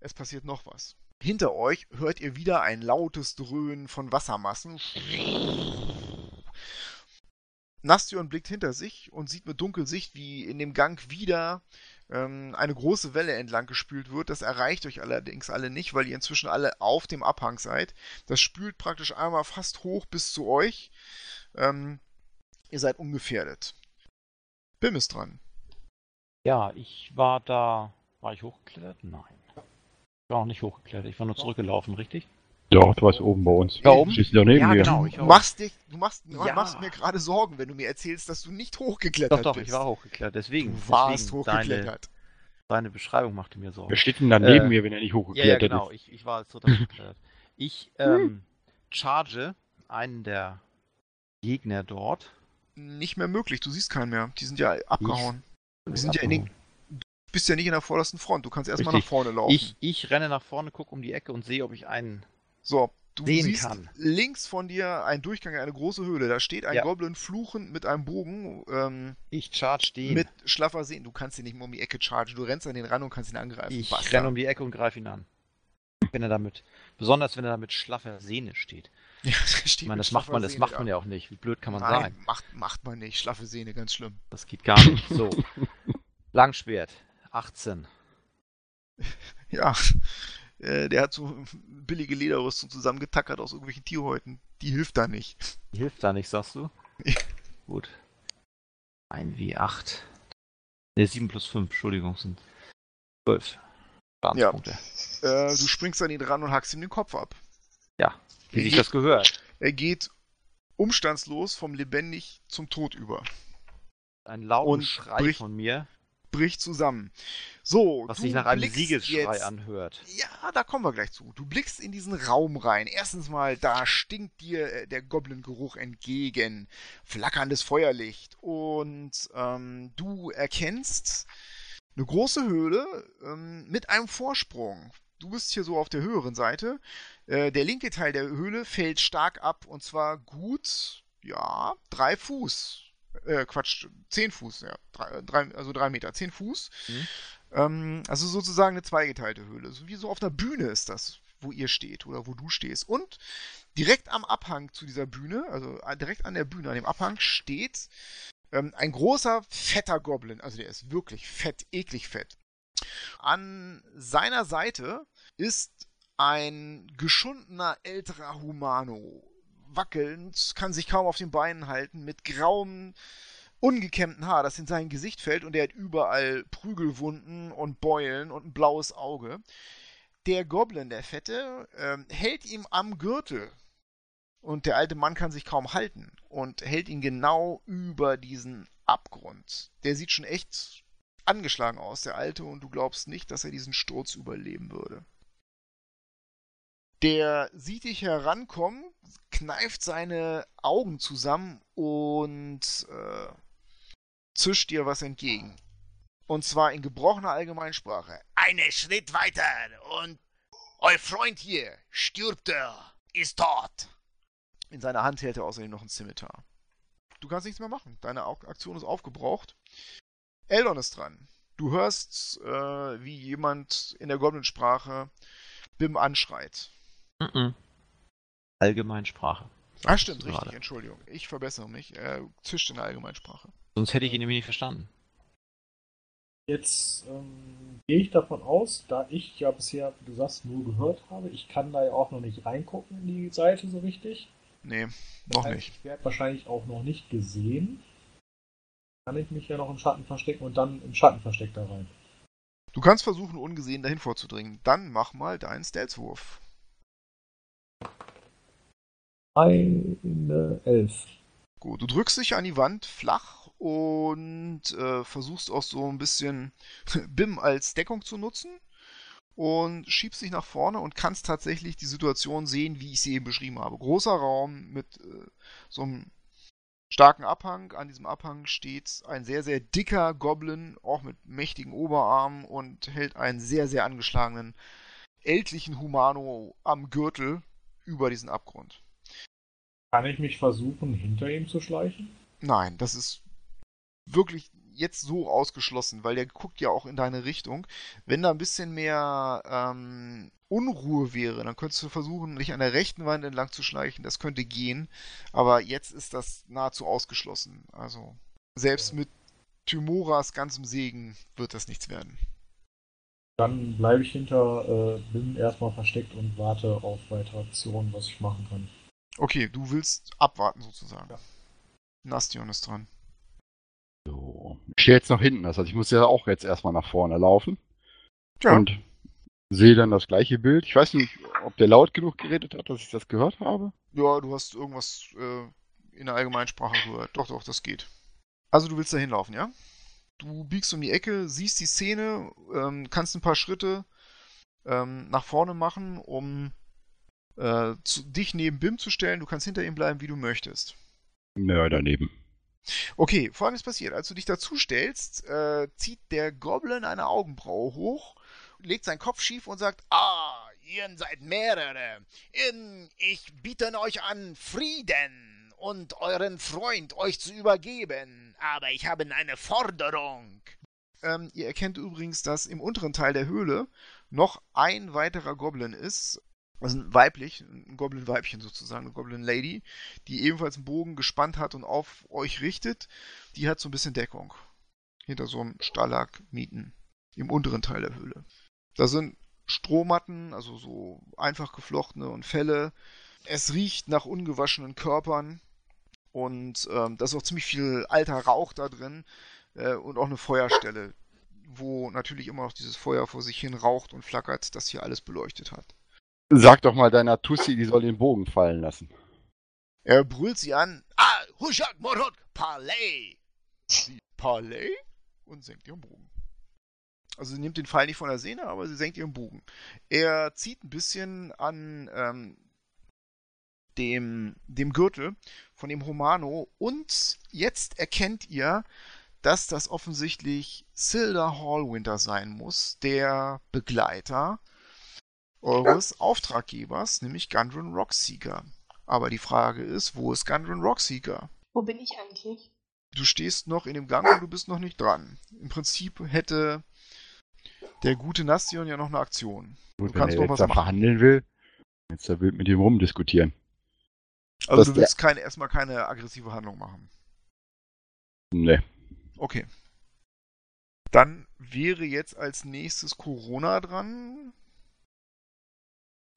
Es passiert noch was. Hinter euch hört ihr wieder ein lautes Dröhnen von Wassermassen. Nastion blickt hinter sich und sieht mit Dunkelsicht, wie in dem Gang wieder ähm, eine große Welle entlang gespült wird. Das erreicht euch allerdings alle nicht, weil ihr inzwischen alle auf dem Abhang seid. Das spült praktisch einmal fast hoch bis zu euch. Ähm, ihr seid ungefährdet. Bim ist dran. Ja, ich war da. War ich hochgeklettert? Nein. Ich war auch nicht hochgeklettert. Ich war nur zurückgelaufen, richtig? Doch, du warst oben bei uns. Da oben? Stehst du da neben Ja, mir. genau. Du ich auch. machst, dich, du machst, du Ja. machst mir gerade Sorgen, wenn du mir erzählst, dass du nicht hochgeklettert Doch, doch, bist. ich war hochgeklettert. Deswegen. Du warst deswegen Deine, hochgeklettert. deine Beschreibung machte mir Sorgen. Wer steht denn da neben Äh, mir, wenn er nicht Ja, ja, hochgeklettert genau. ist? Ich, ich war total hochgeklettert. Ich ähm, charge einen der Gegner dort. Nicht mehr möglich, du siehst keinen mehr. Die sind ja abgehauen. Wir sind ja in den- Du bist ja nicht in der vordersten Front, du kannst erstmal nach vorne laufen. Ich, ich renne nach vorne, gucke um die Ecke und sehe, ob ich einen. so, du sehen siehst kann. links von dir ein Durchgang, eine große Höhle. Da steht ein Ja. Goblin fluchend mit einem Bogen ähm, Ich charge den. mit schlaffer Sehnen. Du kannst ihn nicht mehr um die Ecke chargen. Du rennst an den ran und kannst ihn angreifen. ich Basta. renne um die Ecke und greife ihn an. Wenn er damit, besonders wenn er damit schlaffer Sehne steht. Ja, der steht Ich meine, das macht man, das Sehne macht man ja auch nicht. Wie blöd kann man Nein, sein? macht, macht man nicht. Schlaffe Sehne, ganz schlimm. Das geht gar nicht. So. Langschwert. 18. Ja, äh, der hat so billige Lederrüstung zusammengetackert aus irgendwelchen Tierhäuten. Die hilft da nicht. Hilft da nicht, sagst du? Ja. Gut. Ein W8. Ne, 7 plus 5, Entschuldigung, sind 12. Schadenspunkte. Äh, du springst an ihn ran und hackst ihm den Kopf ab. Wie sich das gehört. Er geht umstandslos vom lebendig zum Tod über. Ein lauten Und Schrei bricht- von mir, Bricht zusammen. So, was sich nach einem Siegesschrei jetzt, anhört. Ja, da kommen wir gleich zu. Du blickst in diesen Raum rein. Erstens mal, da stinkt dir äh, der Goblin-Geruch entgegen. Flackerndes Feuerlicht. Und ähm, du erkennst eine große Höhle ähm, mit einem Vorsprung. du bist hier so auf der höheren Seite. Äh, der linke Teil der Höhle fällt stark ab und zwar gut, ja, drei Fuß. Äh, Quatsch, zehn Fuß, ja. Drei, drei, also drei Meter, zehn Fuß. Mhm. Ähm, also sozusagen eine zweigeteilte Höhle. So wie so auf einer Bühne ist das, wo ihr steht oder wo du stehst. Und direkt am Abhang zu dieser Bühne, also äh, direkt an der Bühne, an dem Abhang steht ähm, ein großer, fetter Goblin. Also der ist wirklich fett, eklig fett. An seiner Seite ist ein geschundener älterer Humano. Wackelnd, kann sich kaum auf den Beinen halten, mit grauem, ungekämmten Haar, das in sein Gesicht fällt und der hat überall Prügelwunden und Beulen und ein blaues Auge. Der Goblin, der Fette, ähm, hält ihm am Gürtel und der alte Mann kann sich kaum halten und hält ihn genau über diesen Abgrund. Der sieht schon echt angeschlagen aus, der alte, und du glaubst nicht, dass er diesen Sturz überleben würde. Der sieht dich herankommen, kneift seine Augen zusammen und äh, zischt dir was entgegen. Und zwar in gebrochener Allgemeinsprache. Einen Schritt weiter und euer Freund hier stirbt er, ist tot. In seiner Hand hält er außerdem noch ein Scimitar. Du kannst nichts mehr machen. Deine Aktion ist aufgebraucht. Eldon ist dran. Du hörst, äh, wie jemand in der Goblin-Sprache Bim anschreit. Mhm. Allgemeinsprache. Ah, stimmt, Gerade. richtig, Entschuldigung. Ich verbessere mich. Er zischt in der Allgemeinsprache. Sonst hätte ich ihn nämlich nicht verstanden. Jetzt ähm, gehe ich davon aus, da ich ja bisher, wie du sagst, nur gehört habe, ich kann da ja auch noch nicht reingucken in die Seite so richtig. Nee, Das noch heißt, nicht. Ich werde wahrscheinlich auch noch nicht gesehen. Kann ich mich ja noch im Schatten verstecken und dann im Schattenversteck da rein. Du kannst versuchen, ungesehen dahin vorzudringen. Dann mach mal deinen Stealth-Wurf. Eine Elf. Gut, du drückst dich an die Wand flach und äh, versuchst auch so ein bisschen BIM als Deckung zu nutzen und schiebst dich nach vorne und kannst tatsächlich die Situation sehen, wie ich sie eben beschrieben habe. Großer Raum mit äh, so einem starken Abhang. An diesem Abhang steht ein sehr, sehr dicker Goblin, auch mit mächtigen Oberarmen und hält einen sehr, sehr angeschlagenen, ältlichen Humano am Gürtel über diesen Abgrund. Kann ich mich versuchen, hinter ihm zu schleichen? Nein, das ist wirklich jetzt so ausgeschlossen, weil der guckt ja auch in deine Richtung. Wenn da ein bisschen mehr ähm, Unruhe wäre, dann könntest du versuchen, dich an der rechten Wand entlang zu schleichen. Das könnte gehen, aber jetzt ist das nahezu ausgeschlossen. Also selbst mit Thymoras ganzem Segen wird das nichts werden. Dann bleibe ich hinter äh, Bim erstmal versteckt und warte auf weitere Aktionen, was ich machen kann. Okay, du willst abwarten sozusagen. Ja. Nastion ist dran. So. Ich stehe jetzt noch hinten, das heißt, ich muss ja auch jetzt erstmal nach vorne laufen. Ja. Und sehe dann das gleiche Bild. Ich weiß nicht, ob der laut genug geredet hat, dass ich das gehört habe. Ja, du hast irgendwas äh, in der Allgemeinsprache gehört. Doch, doch, das geht. Also du willst da hinlaufen, ja? Du biegst um die Ecke, siehst die Szene, ähm, kannst ein paar Schritte ähm, nach vorne machen, um äh, zu, dich neben Bim zu stellen. Du kannst hinter ihm bleiben, wie du möchtest. Nö, daneben. Okay, folgendes passiert. Als du dich dazu stellst, äh, zieht der Goblin eine Augenbraue hoch, legt seinen Kopf schief und sagt, Ah, ihr seid mehrere. Ich biete euch an, Frieden und euren Freund euch zu übergeben. Aber ich habe eine Forderung. Ähm, ihr erkennt übrigens, dass im unteren Teil der Höhle noch ein weiterer Goblin ist. Also ein weiblich, ein Goblin-Weibchen sozusagen, eine Goblin-Lady, die ebenfalls einen Bogen gespannt hat und auf euch richtet. Die hat so ein bisschen Deckung. Hinter so einem Stalagmiten im unteren Teil der Höhle. Da sind Strohmatten, also so einfach geflochtene und Felle. Es riecht nach ungewaschenen Körpern. Und ähm, da ist auch ziemlich viel alter Rauch da drin äh, und auch eine Feuerstelle, wo natürlich immer noch dieses Feuer vor sich hin raucht und flackert, das hier alles beleuchtet hat. Sag doch mal deiner Tussi, die soll den Bogen fallen lassen. Er brüllt sie an, Ah, Hushak Morot, Palais. sie Parley und senkt ihren Bogen. Also sie nimmt den Pfeil nicht von der Sehne, aber sie senkt ihren Bogen. Er zieht ein bisschen an ähm, dem, dem Gürtel von dem Humano und jetzt erkennt ihr, dass das offensichtlich Silda Hallwinter sein muss, der Begleiter eures Auftraggebers, nämlich Gundren Rockseeker. Aber die Frage ist, wo ist Gundren Rockseeker? Wo bin ich eigentlich? Du stehst noch in dem Gang und du bist noch nicht dran. Im Prinzip hätte der gute Nastion ja noch eine Aktion. Gut, Du wenn kannst er noch jetzt was da machen. verhandeln will, jetzt da wild mit ihm rumdiskutieren. Also Das du willst keine, erstmal keine aggressive Handlung machen. Ne. Okay. Dann wäre jetzt als nächstes Corona dran.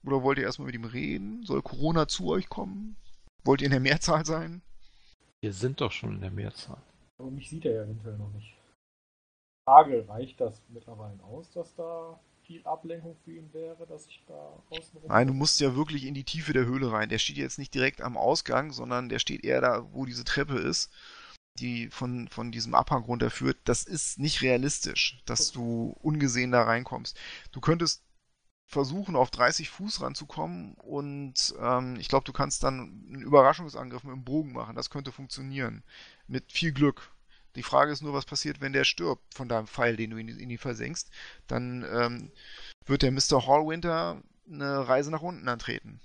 Oder wollt ihr erstmal mit ihm reden? Soll Corona zu euch kommen? Wollt ihr in der Mehrzahl sein? Wir sind doch schon in der Mehrzahl. Aber mich sieht er ja eventuell noch nicht. Frage, reicht das mittlerweile aus, dass da viel Ablenkung für ihn wäre, dass ich da außen rum. Nein, du musst ja wirklich in die Tiefe der Höhle rein. Der steht jetzt nicht direkt am Ausgang, sondern der steht eher da, wo diese Treppe ist, die von, von diesem Abhang runterführt. Das ist nicht realistisch, dass du ungesehen da reinkommst. Du könntest versuchen, auf 30 Fuß ranzukommen und ähm, ich glaube, du kannst dann einen Überraschungsangriff mit dem Bogen machen. Das könnte funktionieren. Mit viel Glück. Die Frage ist nur, was passiert, wenn der stirbt von deinem Pfeil, den du in, in ihn versenkst. Dann ähm, wird der Mr. Hallwinter eine Reise nach unten antreten.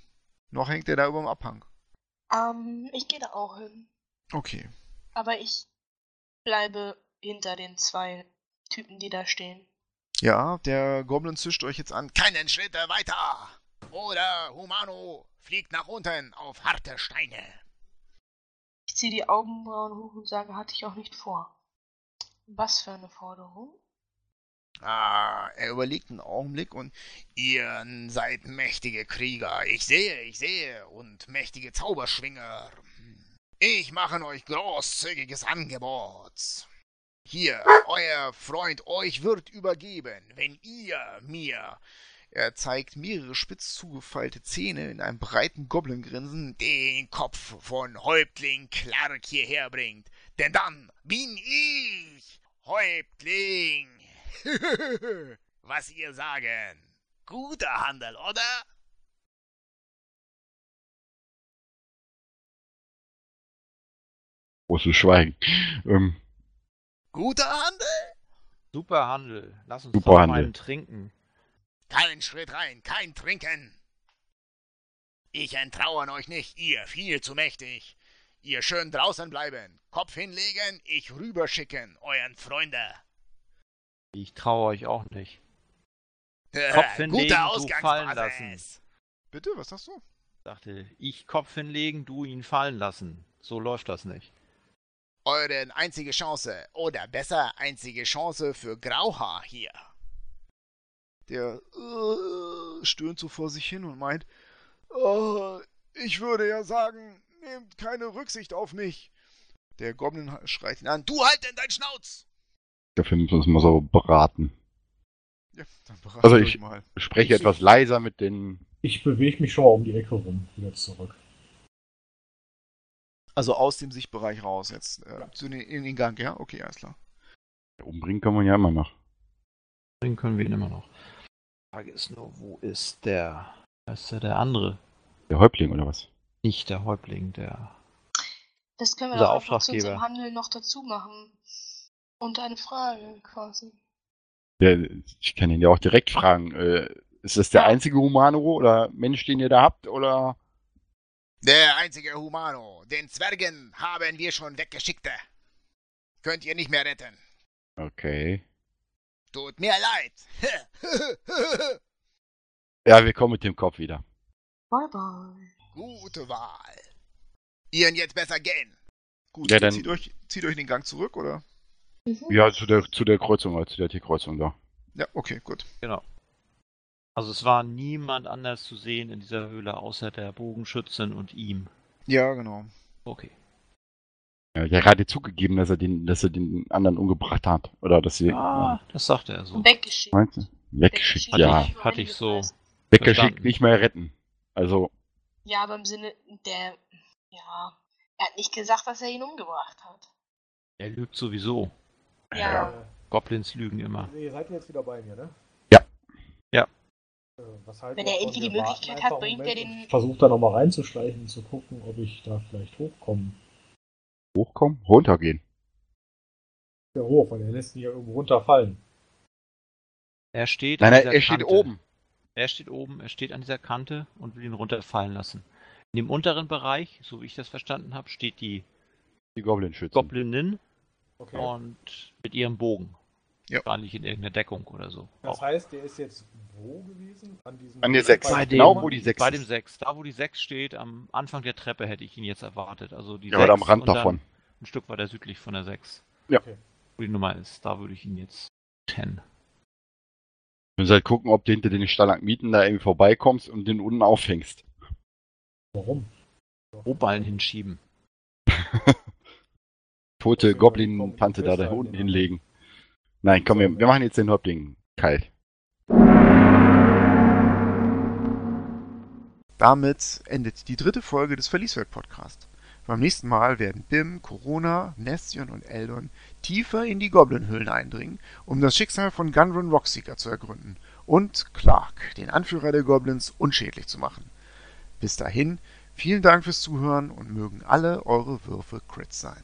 Noch hängt er da über dem Abhang. Ähm, ich gehe da auch hin. Okay. Aber ich bleibe hinter den zwei Typen, die da stehen. Ja, der Goblin zischt euch jetzt an. Keinen Schritt weiter. Oder Humano fliegt nach unten auf harte Steine. Ich ziehe die Augenbrauen hoch und sage, hatte ich auch nicht vor. Was für eine Forderung? Ah, Er überlegt einen Augenblick und ihr seid mächtige Krieger. Ich sehe, ich sehe. Und mächtige Zauberschwinger. Ich mache euch großzügiges Angebot. Hier, euer Freund euch wird übergeben, wenn ihr mir er zeigt mehrere spitz zugefeilte Zähne in einem breiten Goblin-Grinsen. den Kopf von Häuptling Clark hierher bringt. Denn dann bin ich Häuptling. Was ihr sagen. Guter Handel, oder? Großes Schweigen. Ähm, Guter Handel? Super Handel. Lass uns Super doch Handel. mal einen trinken. Kein Schritt rein, kein Trinken. Ich entrauern euch nicht, ihr viel zu mächtig. Ihr schön draußen bleiben, Kopf hinlegen, ich rüberschicken, euren Freunde. Ich traue euch auch nicht. Kopf hinlegen, du fallen lassen. Bitte, was sagst du? Sagte ich Kopf hinlegen, du ihn fallen lassen. So läuft das nicht. Eure einzige Chance, oder besser einzige Chance für Grauhaar hier. Der äh, stöhnt so vor sich hin und meint, "Oh, ich würde ja sagen, nehmt keine Rücksicht auf mich. Der Goblin schreit ihn an. Du halt denn dein Schnauz! dafür müssen wir uns mal so beraten. Ja, dann berat Also ich- mal. Ich spreche etwas leiser mit den. Ich bewege mich schon mal um die Ecke rum, wieder zurück. Also aus dem Sichtbereich raus jetzt. Äh, zu den, in den Gang, ja? Okay, alles klar. Umbringen kann man ja immer noch. Den können wir ihn immer noch. Die Frage ist nur, wo ist der. Wer ist der, der andere? Der Häuptling oder was? Nicht der Häuptling, der. Das können wir doch einfach zu unserem Handel noch dazu machen. Und eine Frage quasi. Der, ich kann ihn ja auch direkt fragen. Äh, ist das der Ja. einzige Humano oder Mensch, den ihr da habt? Oder? Der einzige Humano. Den Zwergen haben wir schon weggeschickte. Könnt ihr nicht mehr retten. Okay. Tut mir leid. Ja, wir kommen mit dem Kopf wieder. Bye bye. Gute Wahl. Ihren jetzt besser gehen. Gut, Ja, dann- zieht, euch, zieht euch den Gang zurück, oder? Mhm. Ja, zu der, zu der Kreuzung, also zu der T-Kreuzung da. Ja, okay, gut. Genau. Also es war niemand anders zu sehen in dieser Höhle außer der Bogenschützin und ihm. Ja, genau. Okay. Ja, ja gerade zugegeben, dass er den, dass er den anderen umgebracht hat. Oder dass sie. Ah, das sagte er so. Weggeschickt. Meinst du? Weggeschickt, Hatte ja. ich- hatte ich so. Weggeschickt, verstanden. nicht mehr retten. Also, Ja, aber im Sinne der. Ja. Er hat nicht gesagt, dass er ihn umgebracht hat. Er lügt sowieso. Ja. Äh, Goblins lügen immer. ihr seid jetzt wieder bei mir, ne? Ja. Ja. Was haltet Wenn er irgendwie die Möglichkeit hat, bringt er Moment den- Ich versuche da nochmal reinzuschleichen und zu gucken, ob ich da vielleicht hochkomme. hochkommen, runtergehen. Der hoch, weil er lässt mich ja irgendwo runterfallen. Er steht Nein, dieser er steht Kante. oben. Er steht oben, er steht an dieser Kante und will ihn runterfallen lassen. In dem unteren Bereich, so wie ich das verstanden habe, steht die Die Goblin-Schützen. Goblinin Okay. und mit ihrem Bogen. Ja. Wahrscheinlich in irgendeiner Deckung oder so. Das Auch. heißt, der ist jetzt wo gewesen? An diesem An der sechs. Bei Genau, dem- wo die sechs Bei ist. dem 6. Da, wo die 6 steht, am Anfang der Treppe hätte ich ihn jetzt erwartet. Also die Ja, aber am 6 Rand und dann davon. Ein Stück weiter südlich von der 6. Ja. Okay. Wo die Nummer ist. Da würde ich ihn jetzt 10. Du musst halt gucken, ob du hinter den Stalagmiten da irgendwie vorbeikommst und den unten aufhängst. Warum? Rohballen hinschieben. Tote Goblin-Tante da, da unten hinlegen. Nein, komm, wir, wir machen jetzt den Häuptling kalt. Damit endet die dritte Folge des Verlieswelt-Podcasts. Beim nächsten Mal werden Bim, Corona, Nestion und Eldon tiefer in die Goblin-Höhlen eindringen, um das Schicksal von Gunrun Rockseeker zu ergründen und Clark, den Anführer der Goblins, unschädlich zu machen. Bis dahin, vielen Dank fürs Zuhören und mögen alle eure Würfe Crits sein.